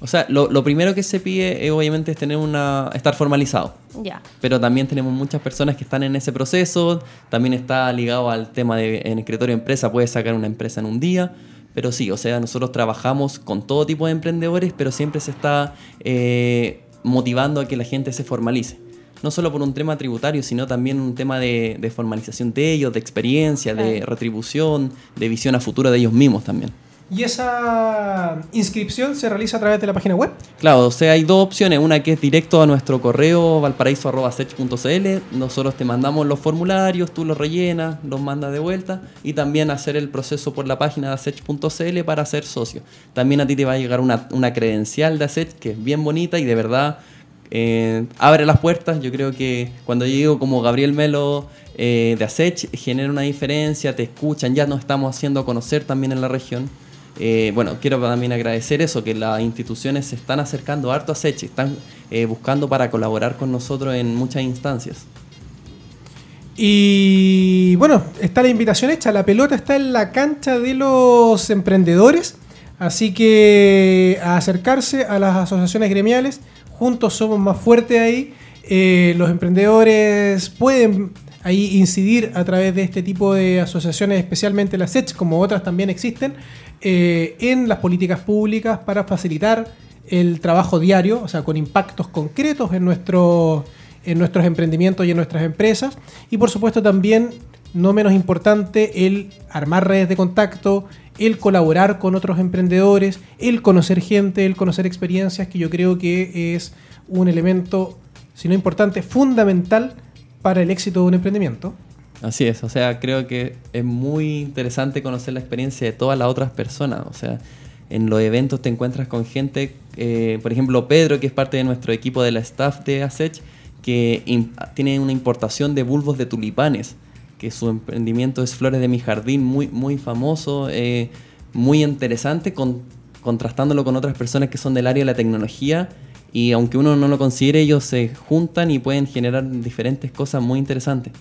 O sea, lo, lo primero que se pide eh, obviamente es tener una, estar formalizado. Ya. Pero también tenemos muchas personas que están en ese proceso. También está ligado al tema de en escritorio empresa, puedes sacar una empresa en un día. Pero sí, o sea, nosotros trabajamos con todo tipo de emprendedores, pero siempre se está eh, motivando a que la gente se formalice. No solo por un tema tributario, sino también un tema de, de formalización de ellos, de experiencia, de retribución, de visión a futuro de ellos mismos también. Y esa inscripción se realiza a través de la página web. Claro, o sea, hay dos opciones. Una que es directo a nuestro correo valparaíso.sech.cl. Nosotros te mandamos los formularios, tú los rellenas, los mandas de vuelta. Y también hacer el proceso por la página de asech.cl para ser socio. También a ti te va a llegar una, una credencial de Asech que es bien bonita y de verdad eh, abre las puertas. Yo creo que cuando yo llego como Gabriel Melo eh, de Asech, genera una diferencia, te escuchan, ya nos estamos haciendo conocer también en la región. Eh, bueno, quiero también agradecer eso, que las instituciones se están acercando harto a Sech, están eh, buscando para colaborar con nosotros en muchas instancias. Y bueno, está la invitación hecha. La pelota está en la cancha de los emprendedores. Así que acercarse a las asociaciones gremiales. Juntos somos más fuertes ahí. Eh, los emprendedores pueden ahí incidir a través de este tipo de asociaciones, especialmente las SETS, como otras también existen, eh, en las políticas públicas para facilitar el trabajo diario, o sea, con impactos concretos en nuestro en nuestros emprendimientos y en nuestras empresas. Y por supuesto también, no menos importante, el armar redes de contacto, el colaborar con otros emprendedores, el conocer gente, el conocer experiencias, que yo creo que es un elemento, si no importante, fundamental para el éxito de un emprendimiento. Así es, o sea, creo que es muy interesante conocer la experiencia de todas las otras personas. O sea, en los eventos te encuentras con gente, eh, por ejemplo, Pedro, que es parte de nuestro equipo de la staff de ASECH, que tiene una importación de bulbos de tulipanes, que su emprendimiento es Flores de mi Jardín, muy, muy famoso, eh, muy interesante, con- contrastándolo con otras personas que son del área de la tecnología. Y aunque uno no lo considere, ellos se juntan y pueden generar diferentes cosas muy interesantes.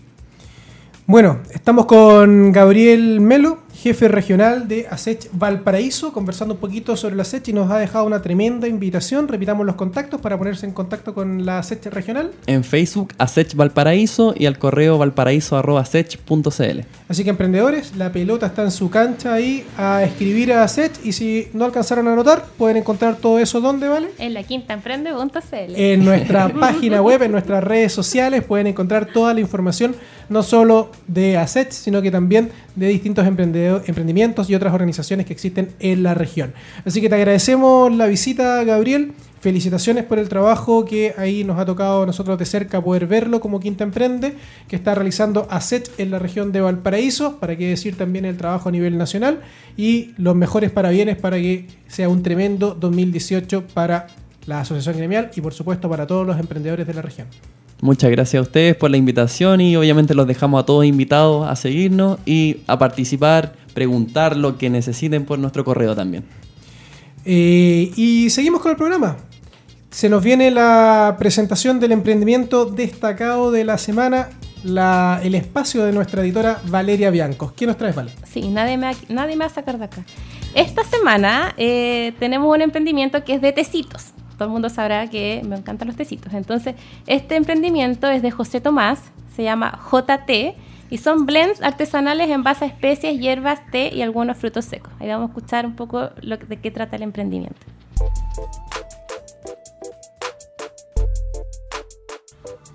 Bueno, estamos con Gabriel Melo, jefe regional de ASECH Valparaíso, conversando un poquito sobre la ASECH y nos ha dejado una tremenda invitación. Repitamos los contactos para ponerse en contacto con la ASECH regional. En Facebook, Asech Valparaíso y al correo valparaíso.asech.cl. Así que emprendedores, la pelota está en su cancha ahí a escribir a ASECH y si no alcanzaron a anotar, pueden encontrar todo eso donde, ¿vale? En la quintaemprende.cl. En nuestra página web, en nuestras redes sociales, pueden encontrar toda la información, no solo de ASET, sino que también de distintos emprendimientos y otras organizaciones que existen en la región. Así que te agradecemos la visita, Gabriel. Felicitaciones por el trabajo que ahí nos ha tocado a nosotros de cerca poder verlo como Quinta Emprende, que está realizando ASET en la región de Valparaíso, para qué decir también el trabajo a nivel nacional, y los mejores parabienes para que sea un tremendo 2018 para la asociación gremial y por supuesto para todos los emprendedores de la región. Muchas gracias a ustedes por la invitación y obviamente los dejamos a todos invitados a seguirnos y a participar, preguntar lo que necesiten por nuestro correo también. Eh, y seguimos con el programa. Se nos viene la presentación del emprendimiento destacado de la semana, la- el espacio de nuestra editora Valeria Biancos. ¿Qué nos traes, Vale? Sí, nadie me, va- nadie me va a sacar de acá. Esta semana eh, tenemos un emprendimiento que es de tecitos. Todo el mundo sabrá que me encantan los tecitos. Entonces, este emprendimiento es de José Tomás, se llama JT y son blends artesanales en base a especies, hierbas, té y algunos frutos secos. Ahí vamos a escuchar un poco lo de qué trata el emprendimiento.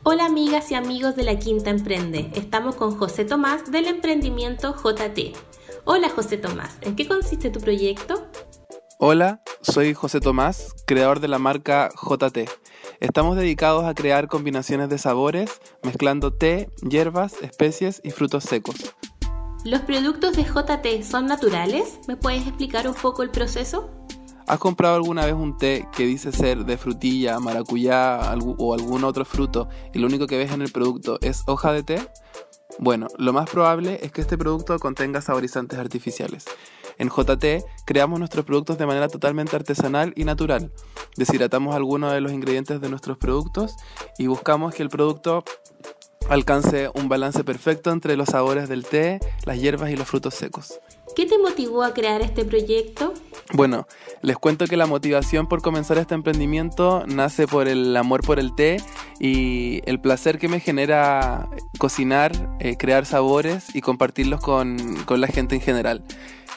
Hola amigas y amigos de la Quinta Emprende. Estamos con José Tomás del emprendimiento JT. Hola José Tomás, ¿en qué consiste tu proyecto? Hola, soy José Tomás, creador de la marca JT. Estamos dedicados a crear combinaciones de sabores, mezclando té, hierbas, especies y frutos secos. ¿Los productos de JT son naturales? ¿Me puedes explicar un poco el proceso? ¿Has comprado alguna vez un té que dice ser de frutilla, maracuyá o algún otro fruto y lo único que ves en el producto es hoja de té? Bueno, lo más probable es que este producto contenga saborizantes artificiales. En JT creamos nuestros productos de manera totalmente artesanal y natural. Deshidratamos algunos de los ingredientes de nuestros productos y buscamos que el producto alcance un balance perfecto entre los sabores del té, las hierbas y los frutos secos. ¿Qué te motivó a crear este proyecto? Bueno, les cuento que la motivación por comenzar este emprendimiento nace por el amor por el té y el placer que me genera cocinar, eh, crear sabores y compartirlos con, con la gente en general.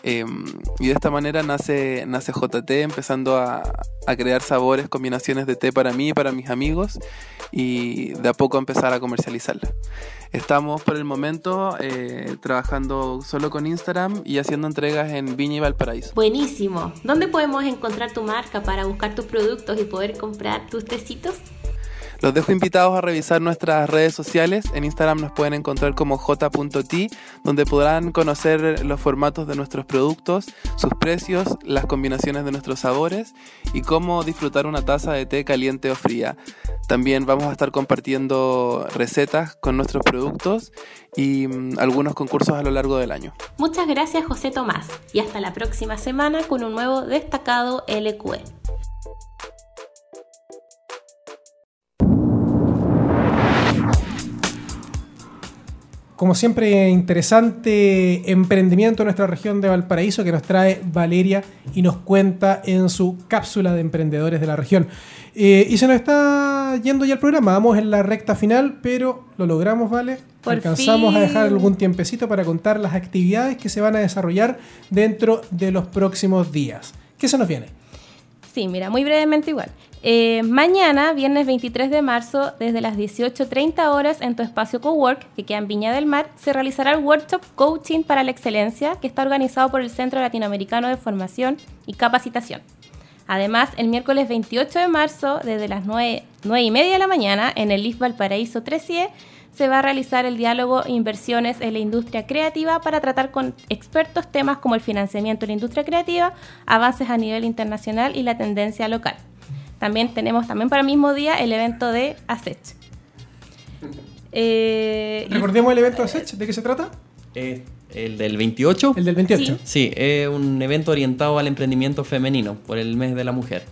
Eh, y de esta manera nace, nace JT, empezando a, a crear sabores, combinaciones de té para mí y para mis amigos y de a poco empezar a comercializarla. Estamos por el momento eh, trabajando solo con Instagram y haciendo entregas en Viña y Valparaíso. Buenísimo. ¿Dónde podemos encontrar tu marca para buscar tus productos y poder comprar tus tecitos? Los dejo invitados a revisar nuestras redes sociales. En Instagram nos pueden encontrar como j.t, donde podrán conocer los formatos de nuestros productos, sus precios, las combinaciones de nuestros sabores y cómo disfrutar una taza de té caliente o fría. También vamos a estar compartiendo recetas con nuestros productos y mm, algunos concursos a lo largo del año. Muchas gracias José Tomás y hasta la próxima semana con un nuevo destacado. LQE. Como siempre, interesante emprendimiento en nuestra región de Valparaíso que nos trae Valeria y nos cuenta en su cápsula de emprendedores de la región. Eh, y se nos está yendo ya el programa, vamos en la recta final, pero lo logramos, ¿vale? Por Alcanzamos a dejar algún tiempecito para contar las actividades que se van a desarrollar dentro de los próximos días. ¿Qué se nos viene? Sí, mira, muy brevemente igual. Eh, mañana, viernes 23 de marzo, desde las 18.30 horas en tu espacio Cowork, que queda en Viña del Mar, se realizará el workshop Coaching para la Excelencia, que está organizado por el Centro Latinoamericano de Formación y Capacitación. Además, el miércoles 28 de marzo, desde las 9, 9 y media de la mañana, en el IF Valparaíso 3CIE, se va a realizar el diálogo Inversiones en la Industria Creativa para tratar con expertos temas como el financiamiento de la industria creativa, avances a nivel internacional y la tendencia local. También tenemos también para el mismo día el evento de ASECH. Eh, Recordemos el evento de Sech, ¿de qué se trata? Eh, ¿El del 28? El del 28. Sí, es un evento orientado al emprendimiento femenino por el mes de la mujer.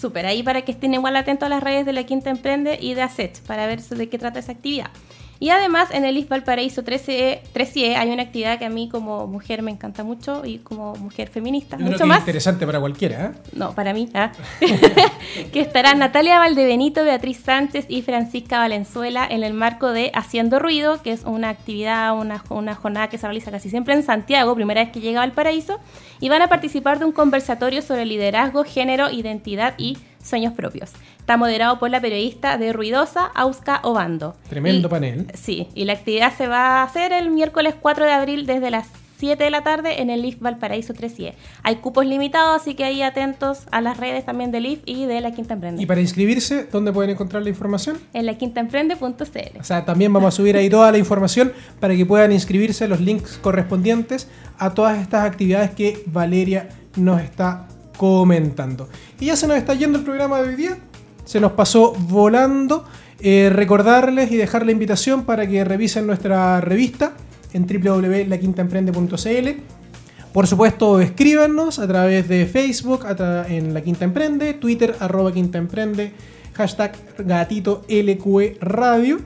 Súper, ahí para que estén igual atentos a las redes de la Quinta Emprende y de ASET para ver de qué trata esa actividad. Y además en el IF Valparaíso 13E, 13E hay una actividad que a mí como mujer me encanta mucho y como mujer feminista Yo creo mucho es más. interesante para cualquiera, ¿eh? No, para mí. ah. que estarán Natalia Valdebenito, Beatriz Sánchez y Francisca Valenzuela en el marco de Haciendo Ruido, que es una actividad, una, una jornada que se realiza casi siempre en Santiago, primera vez que llega al paraíso, y van a participar de un conversatorio sobre liderazgo, género, identidad y sueños propios. Está moderado por la periodista de Ruidosa, Auska Obando. Tremendo Y- panel. Sí, y la actividad se va a hacer el miércoles 4 de abril desde las 7 de la tarde en el IF Valparaíso 3 Hay cupos limitados, así que ahí atentos a las redes también del IF y de la Quinta Emprende. Y para inscribirse, ¿dónde pueden encontrar la información? En la quintaemprende.cl. O sea, también vamos a subir ahí toda la información para que puedan inscribirse los links correspondientes a todas estas actividades que Valeria nos está comentando. Y ya se nos está yendo el programa de hoy día. se nos pasó volando. Eh, recordarles y dejar la invitación para que revisen nuestra revista en www.laquintaemprende.cl. Por supuesto, escríbanos a través de Facebook, en La Quinta Emprende, Twitter, arroba Quinta hashtag gatito LQE Radio,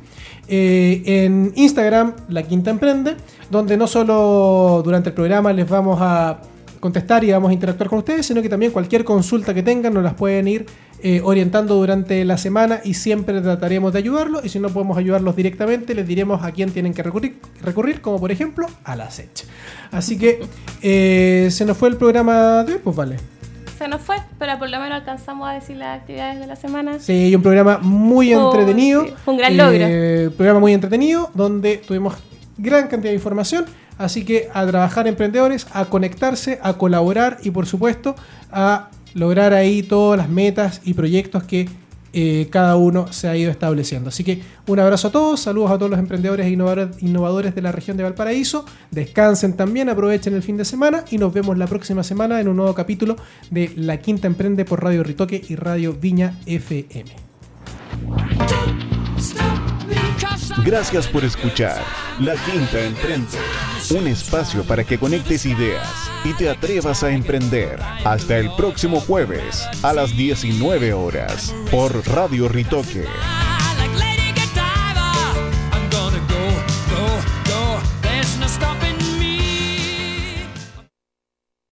eh, en Instagram, La Quinta Emprende, donde no solo durante el programa les vamos a contestar y vamos a interactuar con ustedes, sino que también cualquier consulta que tengan nos las pueden ir eh, orientando durante la semana y siempre trataremos de ayudarlos. Y si no podemos ayudarlos directamente, les diremos a quién tienen que recurrir, recurrir como por ejemplo a la SECH. Así que eh, se nos fue el programa de hoy, pues vale. Se nos fue, pero por lo menos alcanzamos a decir las actividades de la semana. Sí, un programa muy Oh, entretenido. sí, fue un gran logro. Eh, programa muy entretenido donde tuvimos gran cantidad de información. Así que a trabajar emprendedores, a conectarse, a colaborar y por supuesto a lograr ahí todas las metas y proyectos que eh, cada uno se ha ido estableciendo. Así que un abrazo a todos, saludos a todos los emprendedores e innovadores, de la región de Valparaíso. Descansen también, aprovechen el fin de semana y nos vemos la próxima semana en un nuevo capítulo de La Quinta Emprende por Radio Ritoque y Radio Viña FM. Gracias por escuchar La Quinta Emprende, un espacio para que conectes ideas y te atrevas a emprender. Hasta el próximo jueves a las 19 horas por Radio Ritoque.